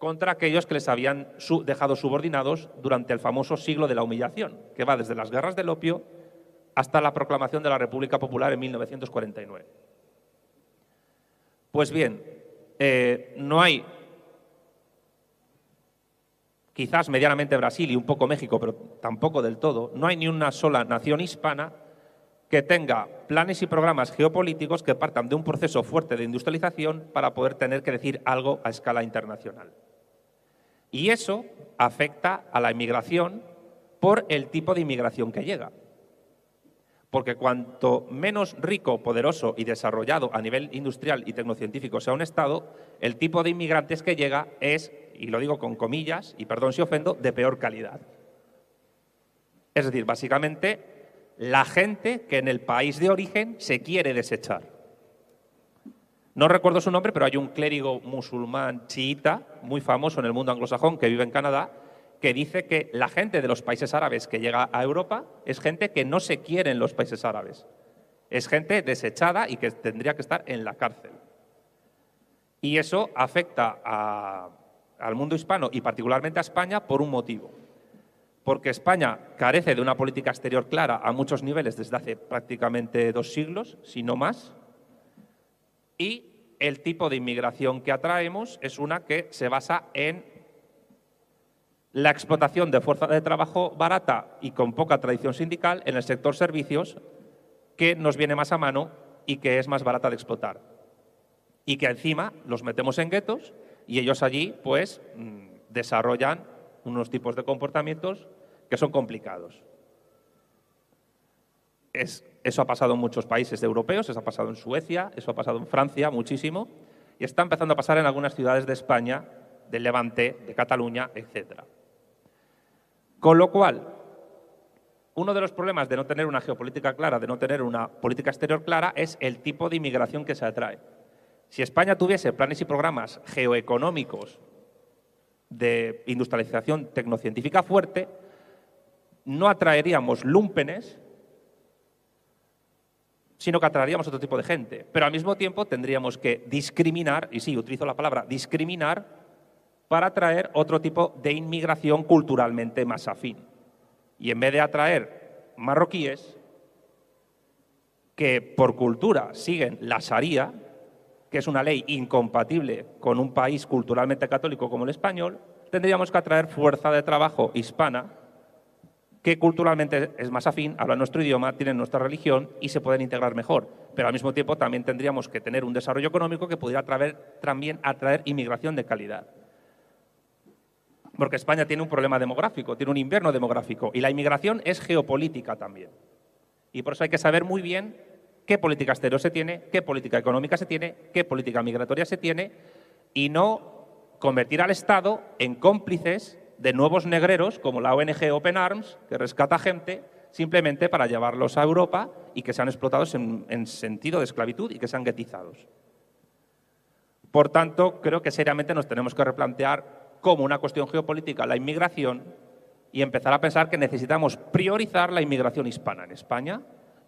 contra aquellos que les habían dejado subordinados durante el famoso siglo de la humillación, que va desde las guerras del opio hasta la proclamación de la República Popular en 1949. Pues bien, eh, no hay quizás medianamente Brasil y un poco México, pero tampoco del todo, no hay ni una sola nación hispana que tenga planes y programas geopolíticos que partan de un proceso fuerte de industrialización para poder tener que decir algo a escala internacional. Y eso afecta a la inmigración por el tipo de inmigración que llega. Porque cuanto menos rico, poderoso y desarrollado a nivel industrial y tecnocientífico sea un Estado, el tipo de inmigrantes que llega es, y lo digo con comillas, y perdón si ofendo, de peor calidad. Es decir, básicamente la gente que en el país de origen se quiere desechar. No recuerdo su nombre, pero hay un clérigo musulmán chiita muy famoso en el mundo anglosajón que vive en Canadá que dice que la gente de los países árabes que llega a Europa es gente que no se quiere en los países árabes. Es gente desechada y que tendría que estar en la cárcel. Y eso afecta al mundo hispano y particularmente a España por un motivo. Porque España carece de una política exterior clara a muchos niveles desde hace prácticamente dos siglos, si no más. Y el tipo de inmigración que atraemos es una que se basa en la explotación de fuerza de trabajo barata y con poca tradición sindical en el sector servicios que nos viene más a mano y que es más barata de explotar. Y que encima los metemos en guetos y ellos allí pues mm, desarrollan unos tipos de comportamientos que son complicados. Eso ha pasado en muchos países europeos, eso ha pasado en Suecia, eso ha pasado en Francia muchísimo y está empezando a pasar en algunas ciudades de España, del Levante, de Cataluña, etcétera. Con lo cual, uno de los problemas de no tener una geopolítica clara, de no tener una política exterior clara, es el tipo de inmigración que se atrae. Si España tuviese planes y programas geoeconómicos de industrialización tecnocientífica fuerte, no atraeríamos lúmpenes, sino que atraeríamos otro tipo de gente. Pero al mismo tiempo tendríamos que discriminar, y sí, utilizo la palabra discriminar, para atraer otro tipo de inmigración culturalmente más afín. Y en vez de atraer marroquíes que por cultura siguen la Sharia, que es una ley incompatible con un país culturalmente católico como el español, tendríamos que atraer fuerza de trabajo hispana que culturalmente es más afín, habla nuestro idioma, tienen nuestra religión y se pueden integrar mejor. Pero al mismo tiempo también tendríamos que tener un desarrollo económico que pudiera también atraer inmigración de calidad porque España tiene un problema demográfico, tiene un invierno demográfico y la inmigración es geopolítica también. Y por eso hay que saber muy bien qué política exterior se tiene, qué política económica se tiene, qué política migratoria se tiene y no convertir al Estado en cómplices de nuevos negreros como la ONG Open Arms, que rescata gente simplemente para llevarlos a Europa y que sean explotados en, en sentido de esclavitud y que sean guetizados. Por tanto, creo que seriamente nos tenemos que replantear como una cuestión geopolítica la inmigración y empezar a pensar que necesitamos priorizar la inmigración hispana en España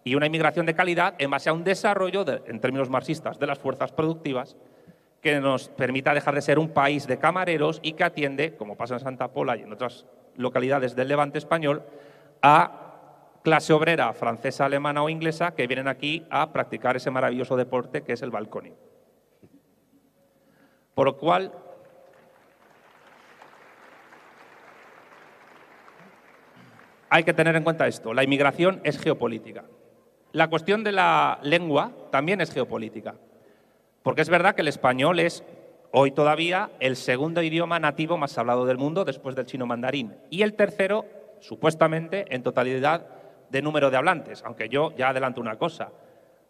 y una inmigración de calidad en base a un desarrollo, en términos marxistas, de las fuerzas productivas que nos permita dejar de ser un país de camareros y que atiende, como pasa en Santa Pola y en otras localidades del levante español, a clase obrera francesa, alemana o inglesa que vienen aquí a practicar ese maravilloso deporte que es el balcón. Por lo cual, hay que tener en cuenta esto. La inmigración es geopolítica. La cuestión de la lengua también es geopolítica. Porque es verdad que el español es hoy todavía el segundo idioma nativo más hablado del mundo después del chino mandarín. Y el tercero, supuestamente, en totalidad de número de hablantes. Aunque yo ya adelanto una cosa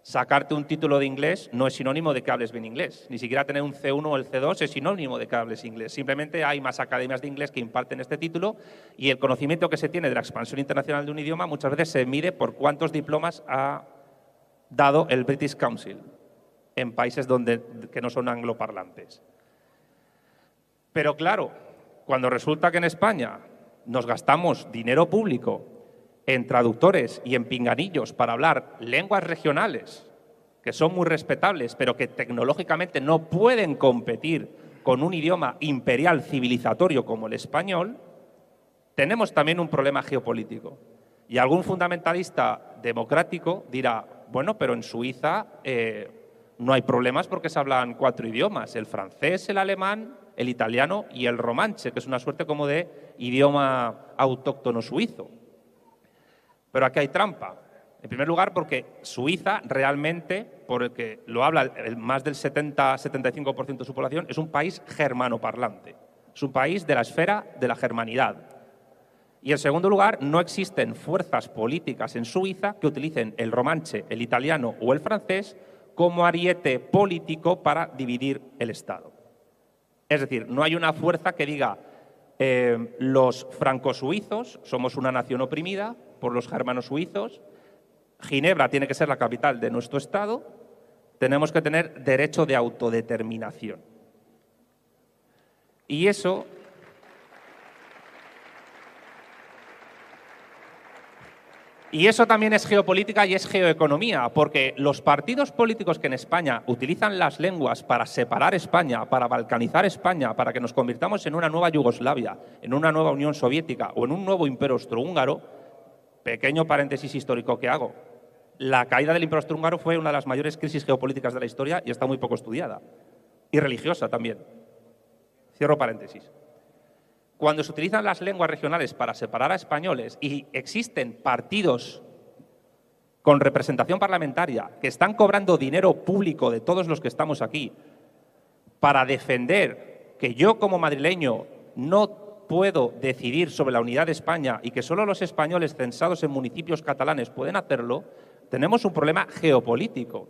sacarte un título de inglés no es sinónimo de que hables bien inglés. Ni siquiera tener un C1 o el C2 es sinónimo de que hables inglés. Simplemente hay más academias de inglés que imparten este título y el conocimiento que se tiene de la expansión internacional de un idioma muchas veces se mide por cuántos diplomas ha dado el British Council en países donde, que no son angloparlantes. Pero claro, cuando resulta que en España nos gastamos dinero público en traductores y en pinganillos para hablar lenguas regionales, que son muy respetables, pero que tecnológicamente no pueden competir con un idioma imperial civilizatorio como el español, tenemos también un problema geopolítico. Y algún fundamentalista democrático dirá, bueno, pero en Suiza eh, no hay problemas porque se hablan cuatro idiomas, el francés, el alemán el italiano y el romanche, que es una suerte como de idioma autóctono suizo. Pero aquí hay trampa. En primer lugar, porque Suiza realmente, por el que lo habla más del 70-75% de su población, es un país germanoparlante. Es un país de la esfera de la germanidad. Y en segundo lugar, no existen fuerzas políticas en Suiza que utilicen el romanche, el italiano o el francés como ariete político para dividir el Estado. Es decir, no hay una fuerza que diga eh, los franco-suizos somos una nación oprimida por los germanos suizos, Ginebra tiene que ser la capital de nuestro Estado, tenemos que tener derecho de autodeterminación. Y eso Y eso también es geopolítica y es geoeconomía, porque los partidos políticos que en España utilizan las lenguas para separar España, para balcanizar España, para que nos convirtamos en una nueva Yugoslavia, en una nueva Unión Soviética o en un nuevo imperio austrohúngaro, pequeño paréntesis histórico que hago, la caída del imperio austrohúngaro fue una de las mayores crisis geopolíticas de la historia y está muy poco estudiada, y religiosa también. Cierro paréntesis cuando se utilizan las lenguas regionales para separar a españoles y existen partidos con representación parlamentaria que están cobrando dinero público de todos los que estamos aquí para defender que yo como madrileño no puedo decidir sobre la unidad de España y que solo los españoles censados en municipios catalanes pueden hacerlo, tenemos un problema geopolítico.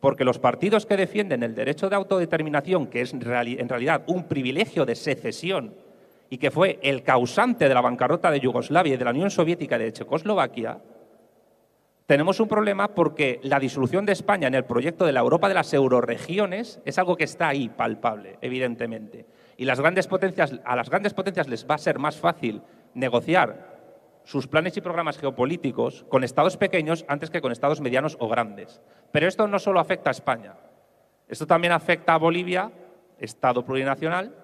Porque los partidos que defienden el derecho de autodeterminación, que es en realidad un privilegio de secesión y que fue el causante de la bancarrota de Yugoslavia y de la Unión Soviética y de Checoslovaquia, tenemos un problema porque la disolución de España en el proyecto de la Europa de las euroregiones es algo que está ahí palpable, evidentemente. Y a las grandes potencias les va a ser más fácil negociar sus planes y programas geopolíticos con estados pequeños antes que con estados medianos o grandes. Pero esto no solo afecta a España, esto también afecta a Bolivia, estado plurinacional,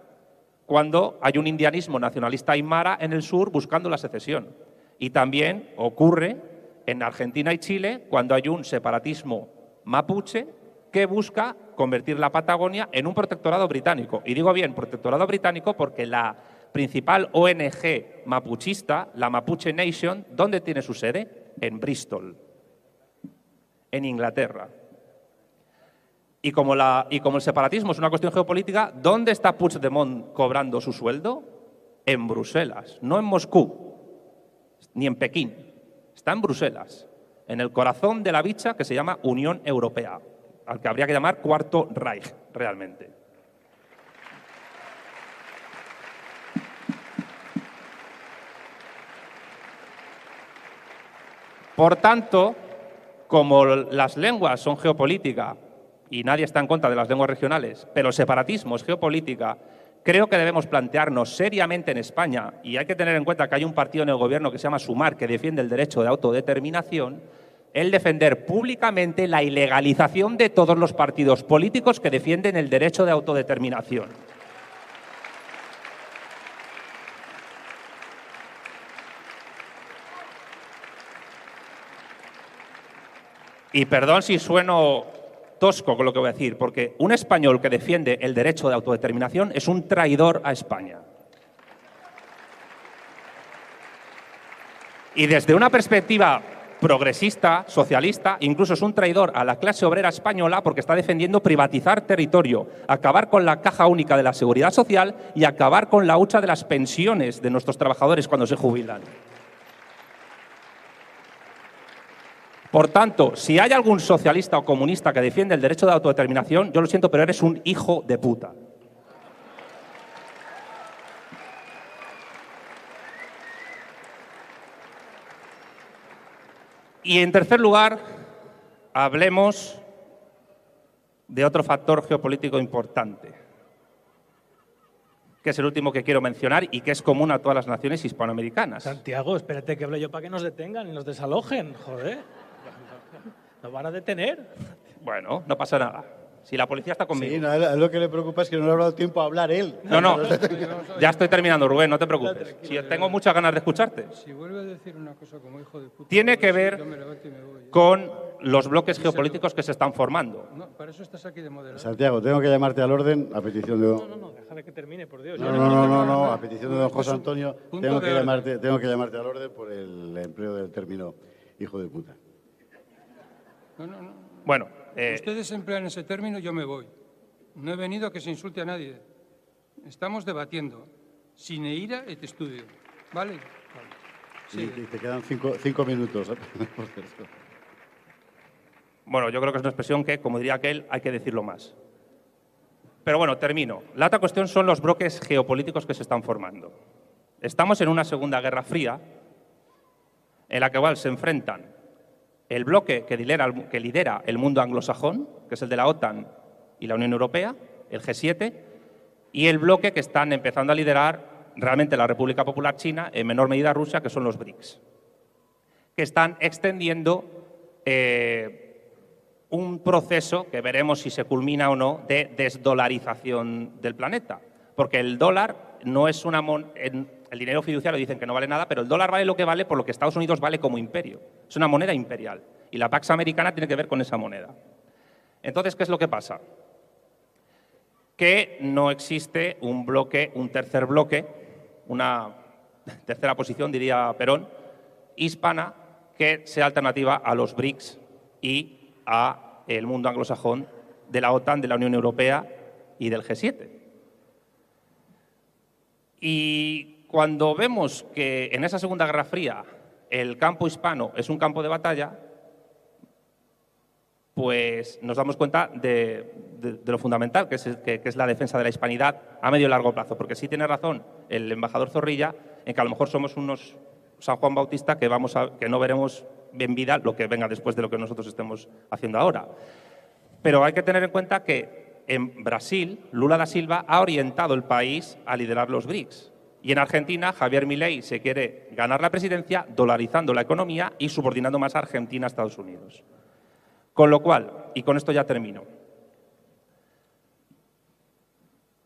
cuando hay un indianismo nacionalista aymara en el sur buscando la secesión. Y también ocurre en Argentina y Chile cuando hay un separatismo mapuche que busca convertir la Patagonia en un protectorado británico. Y digo bien, protectorado británico porque la principal ONG mapuchista, la Mapuche Nation, ¿dónde tiene su sede? En Bristol, en Inglaterra. Y como, el separatismo es una cuestión geopolítica, ¿dónde está Puigdemont cobrando su sueldo? En Bruselas, no en Moscú, ni en Pekín. Está en Bruselas, en el corazón de la bicha que se llama Unión Europea, al que habría que llamar Cuarto Reich, realmente. Por tanto, como las lenguas son geopolítica y nadie está en contra de las lenguas regionales, pero el separatismo es geopolítica, creo que debemos plantearnos seriamente en España, y hay que tener en cuenta que hay un partido en el gobierno que se llama Sumar, que defiende el derecho de autodeterminación, el defender públicamente la ilegalización de todos los partidos políticos que defienden el derecho de autodeterminación. Y perdón si sueno tosco con lo que voy a decir, porque un español que defiende el derecho de autodeterminación es un traidor a España. Y desde una perspectiva progresista, socialista, incluso es un traidor a la clase obrera española porque está defendiendo privatizar territorio, acabar con la caja única de la seguridad social y acabar con la hucha de las pensiones de nuestros trabajadores cuando se jubilan. Por tanto, si hay algún socialista o comunista que defiende el derecho de autodeterminación, yo lo siento, pero eres un hijo de puta. Y en tercer lugar, hablemos de otro factor geopolítico importante, que es el último que quiero mencionar y que es común a todas las naciones hispanoamericanas. Santiago, espérate que hable yo para que nos detengan y nos desalojen, joder. ¿Nos van a detener? Bueno, no pasa nada. Si la policía está conmigo. Sí, no, lo que le preocupa es que no le ha dado tiempo a hablar él. No, no, ya estoy terminando, Rubén, no te preocupes. Si tengo muchas ganas de escucharte. Si vuelve a decir una cosa como hijo de puta, Tiene que ver con los bloques geopolíticos que se están formando. No, para eso estás aquí de moderador. Santiago, tengo que llamarte al orden a petición de No, don... no, no, déjame que termine, por Dios. No, Yo no, no- no, no, a petición de don José Antonio, tengo que, llamarte, tengo que llamarte al orden por el empleo del término hijo de puta. No, no, no. Bueno, eh, Ustedes emplean ese término, yo me voy. No he venido a que se insulte a nadie. Estamos debatiendo. Sin ira et estudio. ¿Vale? Sí. y te quedan cinco, cinco minutos. ¿eh? Bueno, yo creo que es una expresión que, como diría aquel, hay que decirlo más. Pero bueno, termino. La otra cuestión son los bloques geopolíticos que se están formando. Estamos en una segunda guerra fría en la que igual se enfrentan el bloque que lidera, el- mundo anglosajón, que es el de la OTAN y la Unión Europea, el G7, y el bloque que están empezando a liderar realmente la República Popular China, en menor medida Rusia, que son los BRICS, que están extendiendo eh, un proceso que veremos si se culmina o no de desdolarización del planeta. Porque el dólar no es una mon- en- el dinero fiduciario dicen que no vale nada, pero el dólar vale lo que vale por lo que Estados Unidos vale como imperio. Es una moneda imperial. Y la Pax Americana tiene que ver con esa moneda. Entonces, ¿qué es lo que pasa? Que no existe un bloque, un tercer bloque, una tercera posición, diría Perón, hispana, que sea alternativa a los BRICS y a el mundo anglosajón de la OTAN, de la Unión Europea y del G7. Y cuando vemos que en esa Segunda Guerra Fría el campo hispano es un campo de batalla, pues nos damos cuenta de, lo fundamental que es, que- que es la defensa de la hispanidad a medio y largo plazo. Porque sí tiene razón el embajador Zorrilla en que a lo mejor somos unos San Juan Bautista que, vamos a, que no veremos en vida lo que venga después de lo que nosotros estemos haciendo ahora. Pero hay que tener en cuenta que en Brasil, Lula da Silva ha orientado el país a liderar los BRICS. Y en Argentina, Javier Milei se quiere ganar la presidencia dolarizando la economía y subordinando más a Argentina a Estados Unidos. Con lo cual, y con esto ya termino,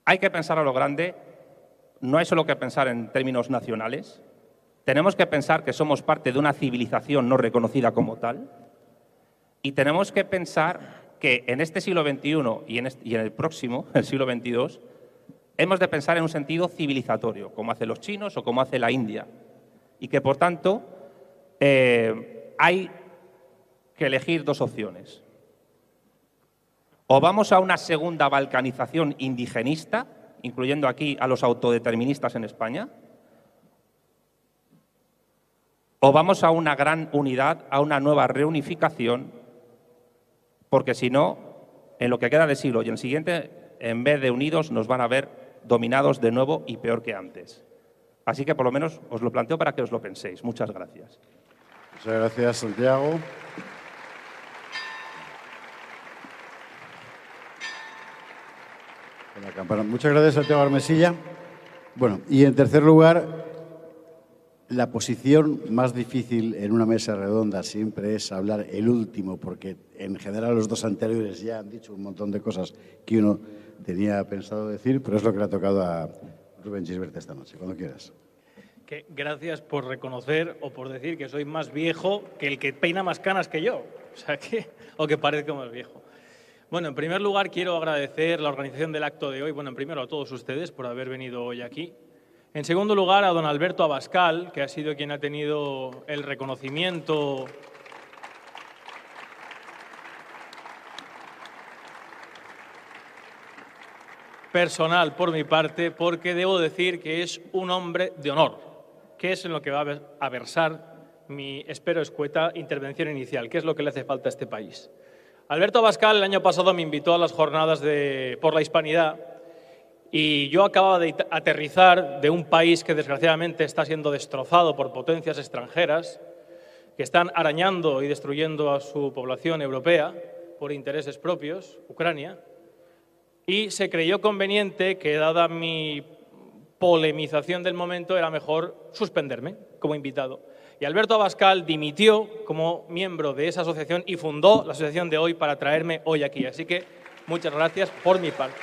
hay que pensar a lo grande, no hay solo que pensar en términos nacionales, tenemos que pensar que somos parte de una civilización no reconocida como tal, y tenemos que pensar que en este siglo XXI y en, este- y en el próximo, el siglo XXII, hemos de pensar en un sentido civilizatorio, como hacen los chinos o como hace la India. Y que, por tanto, eh, hay que elegir dos opciones. O vamos a una segunda balcanización indigenista, incluyendo aquí a los autodeterministas en España, o vamos a una gran unidad, a una nueva reunificación, porque si no, en lo que queda de siglo y en el siguiente, en vez de unidos, nos van a ver dominados de nuevo y peor que antes. Así que por lo menos os lo planteo para que os lo penséis. Muchas gracias. Muchas gracias, Santiago. Muchas gracias, Santiago Armesilla. Bueno, y en tercer lugar, la posición más difícil en una mesa redonda siempre es hablar el último, porque en general los dos anteriores ya han dicho un montón de cosas que uno tenía pensado decir, pero es lo que le ha tocado a Rubén Gisbert esta noche, cuando quieras. Que gracias por reconocer o por decir que soy más viejo que el que peina más canas que yo. O sea que, o que parezco más viejo. Bueno, en primer lugar quiero agradecer la organización del acto de hoy. Bueno, en primero a todos ustedes por haber venido hoy aquí. En segundo lugar a don Alberto Abascal, que ha sido quien ha tenido el reconocimiento personal por mi parte, porque debo decir que es un hombre de honor, que es en lo que va a ver- a versar mi, espero, escueta intervención inicial, que es lo que le hace falta a este país. Alberto Abascal el año pasado me invitó a las jornadas de, por la hispanidad y yo acababa de aterrizar de un país que desgraciadamente está siendo destrozado por potencias extranjeras, que están arañando y destruyendo a su población europea por intereses propios, Ucrania, y se creyó conveniente que, dada mi polemización del momento, era mejor suspenderme como invitado. Y Alberto Abascal dimitió como miembro de esa asociación y fundó la asociación de hoy para traerme hoy aquí. Así que muchas gracias por mi parte.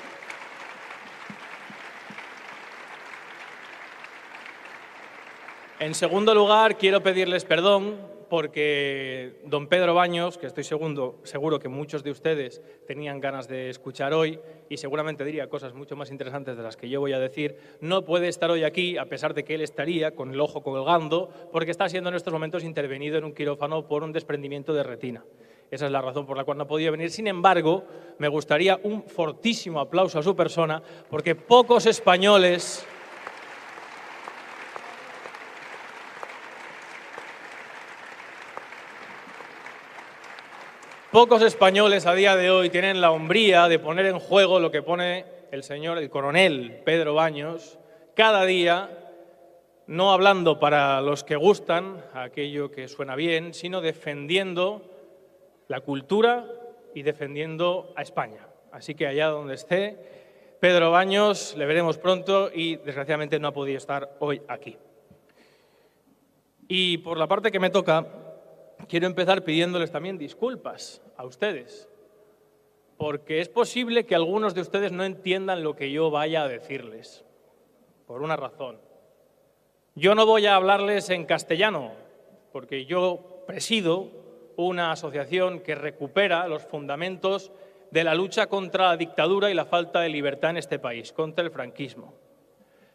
En segundo lugar, quiero pedirles perdón porque don Pedro Baños, que estoy segundo, seguro que muchos de ustedes tenían ganas de escuchar hoy y seguramente diría cosas mucho más interesantes de las que yo voy a decir, no puede estar hoy aquí, a pesar de que él estaría con el ojo colgando, porque está siendo en estos momentos intervenido en un quirófano por un desprendimiento de retina. Esa es la razón por la cual no podido venir. Sin embargo, me gustaría un fortísimo aplauso a su persona, porque pocos españoles Pocos españoles a día de hoy tienen la hombría de poner en juego lo que pone el señor, el coronel Pedro Baños, cada día, no hablando para los que gustan, aquello que suena bien, sino defendiendo la cultura y defendiendo a España. Así que allá donde esté, Pedro Baños, le veremos pronto y desgraciadamente no ha podido estar hoy aquí. Y por la parte que me toca, quiero empezar pidiéndoles también disculpas a ustedes, porque es posible que algunos de ustedes no entiendan lo que yo vaya a decirles, por una razón. Yo no voy a hablarles en castellano, porque yo presido una asociación que recupera los fundamentos de la lucha contra la dictadura y la falta de libertad en este país, contra el franquismo.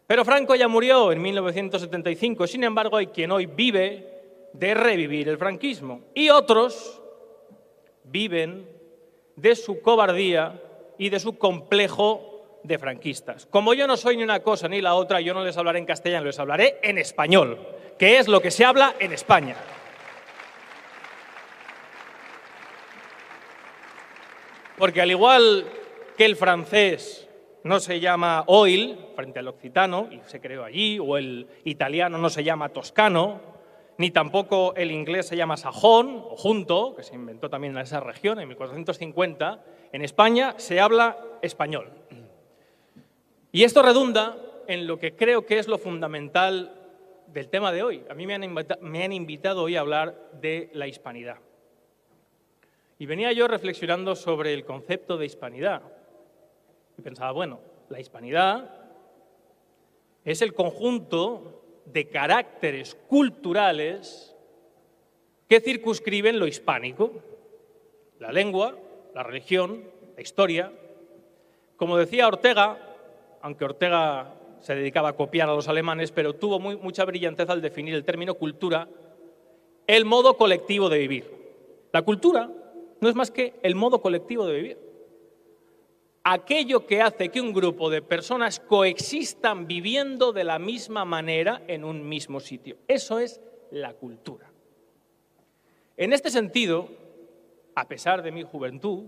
Pero Franco ya murió en 1975, sin embargo hay quien hoy vive de revivir el franquismo. Y otros viven de su cobardía y de su complejo de franquistas. Como yo no soy ni una cosa ni la otra, yo no les hablaré en castellano, les hablaré en español, que es lo que se habla en España. Porque al igual que el francés no se llama oil frente al occitano, y se creó allí, o el italiano no se llama toscano, ni tampoco el inglés se llama sajón o junto, que se inventó también en esa región en 1450. En España se habla español. Y esto redunda en lo que creo que es lo fundamental del tema de hoy. A mí me han, me han invitado hoy a hablar de la hispanidad. Y venía yo reflexionando sobre el concepto de hispanidad. Y pensaba, bueno, la hispanidad es el conjunto de caracteres culturales que circunscriben lo hispánico, la lengua, la religión, la historia. Como decía Ortega, aunque Ortega se dedicaba a copiar a los alemanes, pero tuvo mucha brillantez al definir el término cultura, el modo colectivo de vivir. La cultura no es más que el modo colectivo de vivir aquello que hace que un grupo de personas coexistan viviendo de la misma manera en un mismo sitio. Eso es la cultura. En este sentido, a pesar de mi juventud,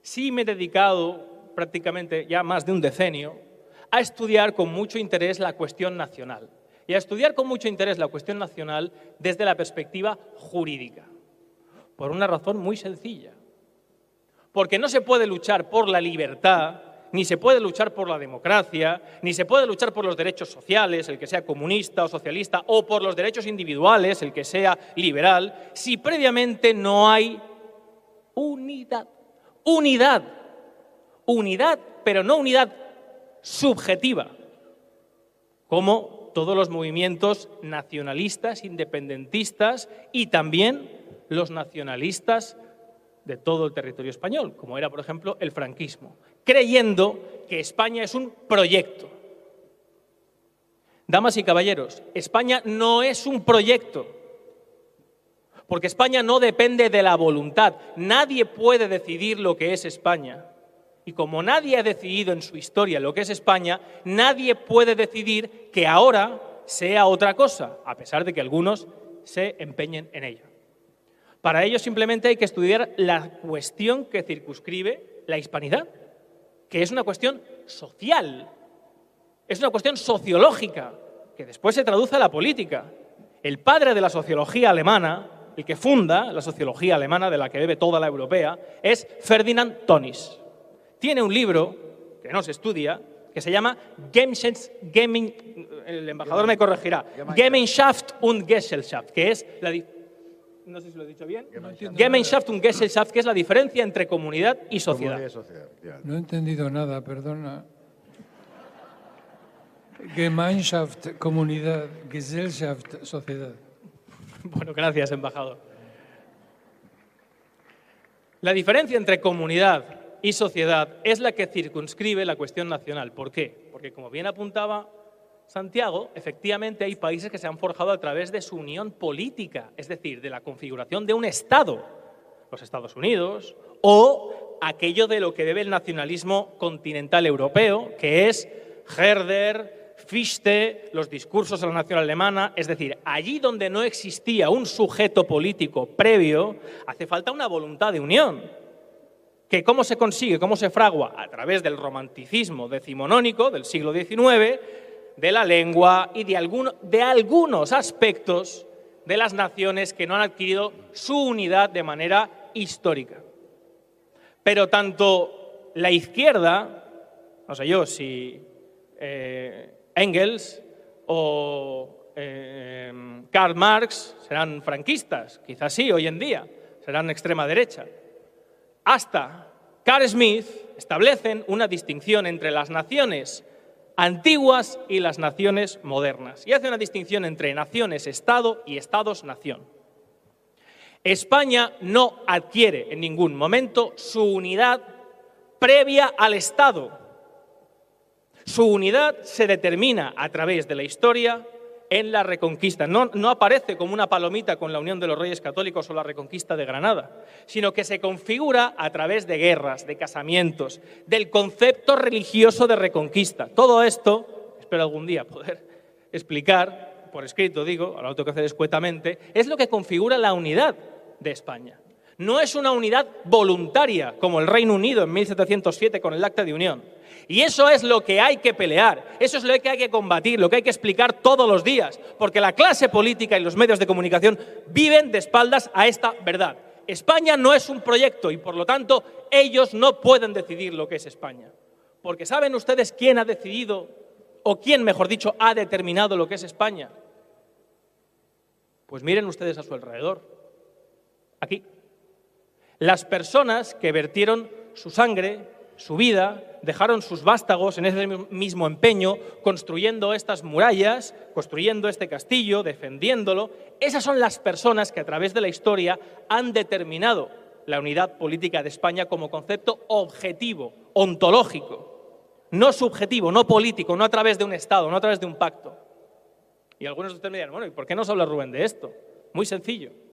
sí me he dedicado prácticamente ya más de un decenio a estudiar con mucho interés la cuestión nacional y a estudiar con mucho interés la cuestión nacional desde la perspectiva jurídica, por una razón muy sencilla porque no se puede luchar por la libertad, ni se puede luchar por la democracia, ni se puede luchar por los derechos sociales, el que sea comunista o socialista, o por los derechos individuales, el que sea liberal, si previamente no hay unidad. Unidad. Unidad, pero no unidad subjetiva, como todos los movimientos nacionalistas, independentistas y también los nacionalistas de todo el territorio español, como era, por ejemplo, el franquismo, creyendo que España es un proyecto. Damas y caballeros, España no es un proyecto, porque España no depende de la voluntad. Nadie puede decidir lo que es España. Y como nadie ha decidido en su historia lo que es España, nadie puede decidir que ahora sea otra cosa, a pesar de que algunos se empeñen en ello. Para ello simplemente hay que estudiar la cuestión que circunscribe la hispanidad, que es una cuestión social, es una cuestión sociológica, que después se traduce a la política. El padre de la sociología alemana, el que funda la sociología alemana, de la que bebe toda la europea, es Ferdinand Tonis. Tiene un libro que no se estudia, que se llama Gaming, el embajador me corregirá, Gemeinschaft und Gesellschaft, que es la no sé si lo he dicho bien, Gemeinschaft und Gesellschaft, que es la diferencia entre comunidad y sociedad. No he entendido nada, perdona. Gemeinschaft, comunidad, Gesellschaft, sociedad. Bueno, gracias, embajador. La diferencia entre comunidad y sociedad es la que circunscribe la cuestión nacional. ¿Por qué? Porque, como bien apuntaba Santiago, efectivamente hay países que se han forjado a través de su unión política, es decir, de la configuración de un Estado, los Estados Unidos, o aquello de lo que debe el nacionalismo continental europeo, que es Herder, Fichte, los discursos de la nación alemana, es decir, allí donde no existía un sujeto político previo, hace falta una voluntad de unión. ¿Que ¿Cómo se consigue, cómo se fragua? A través del romanticismo decimonónico del siglo XIX, de la lengua y de, de algunos aspectos de las naciones que no han adquirido su unidad de manera histórica. Pero tanto la izquierda, no sé yo si eh, Engels o eh, Karl Marx serán franquistas, quizás sí, hoy en día, serán extrema derecha, hasta Carl Smith establecen una distinción entre las naciones antiguas y las naciones modernas. Y hace una distinción entre naciones-estado y estados-nación. España no adquiere en ningún momento su unidad previa al Estado. Su unidad se determina a través de la historia en la Reconquista. No, aparece como una palomita con la Unión de los Reyes Católicos o la Reconquista de Granada, sino que se configura a través de guerras, de casamientos, del concepto religioso de Reconquista. Todo esto, espero algún día poder explicar, por escrito digo, ahora lo tengo que hacer escuetamente, es lo que configura la unidad de España. No es una unidad voluntaria como el Reino Unido en 1707 con el Acta de Unión y eso es lo que hay que pelear, eso es lo que hay que combatir, lo que hay que explicar todos los días, porque la clase política y los medios de comunicación viven de espaldas a esta verdad. España no es un proyecto y por lo tanto ellos no pueden decidir lo que es España. Porque ¿saben ustedes quién ha decidido, o quién, mejor dicho, ha determinado lo que es España? Pues miren ustedes a su alrededor. Aquí. Las personas que vertieron su sangre, su vida, dejaron sus vástagos en ese mismo empeño, construyendo estas murallas, construyendo este castillo, defendiéndolo. Esas son las personas que a través de la historia han determinado la unidad política de España como concepto objetivo, ontológico, no subjetivo, no político, no a través de un Estado, no a través de un pacto. Y algunos de ustedes me dirán, bueno, ¿y por qué no habla Rubén de esto? Muy sencillo.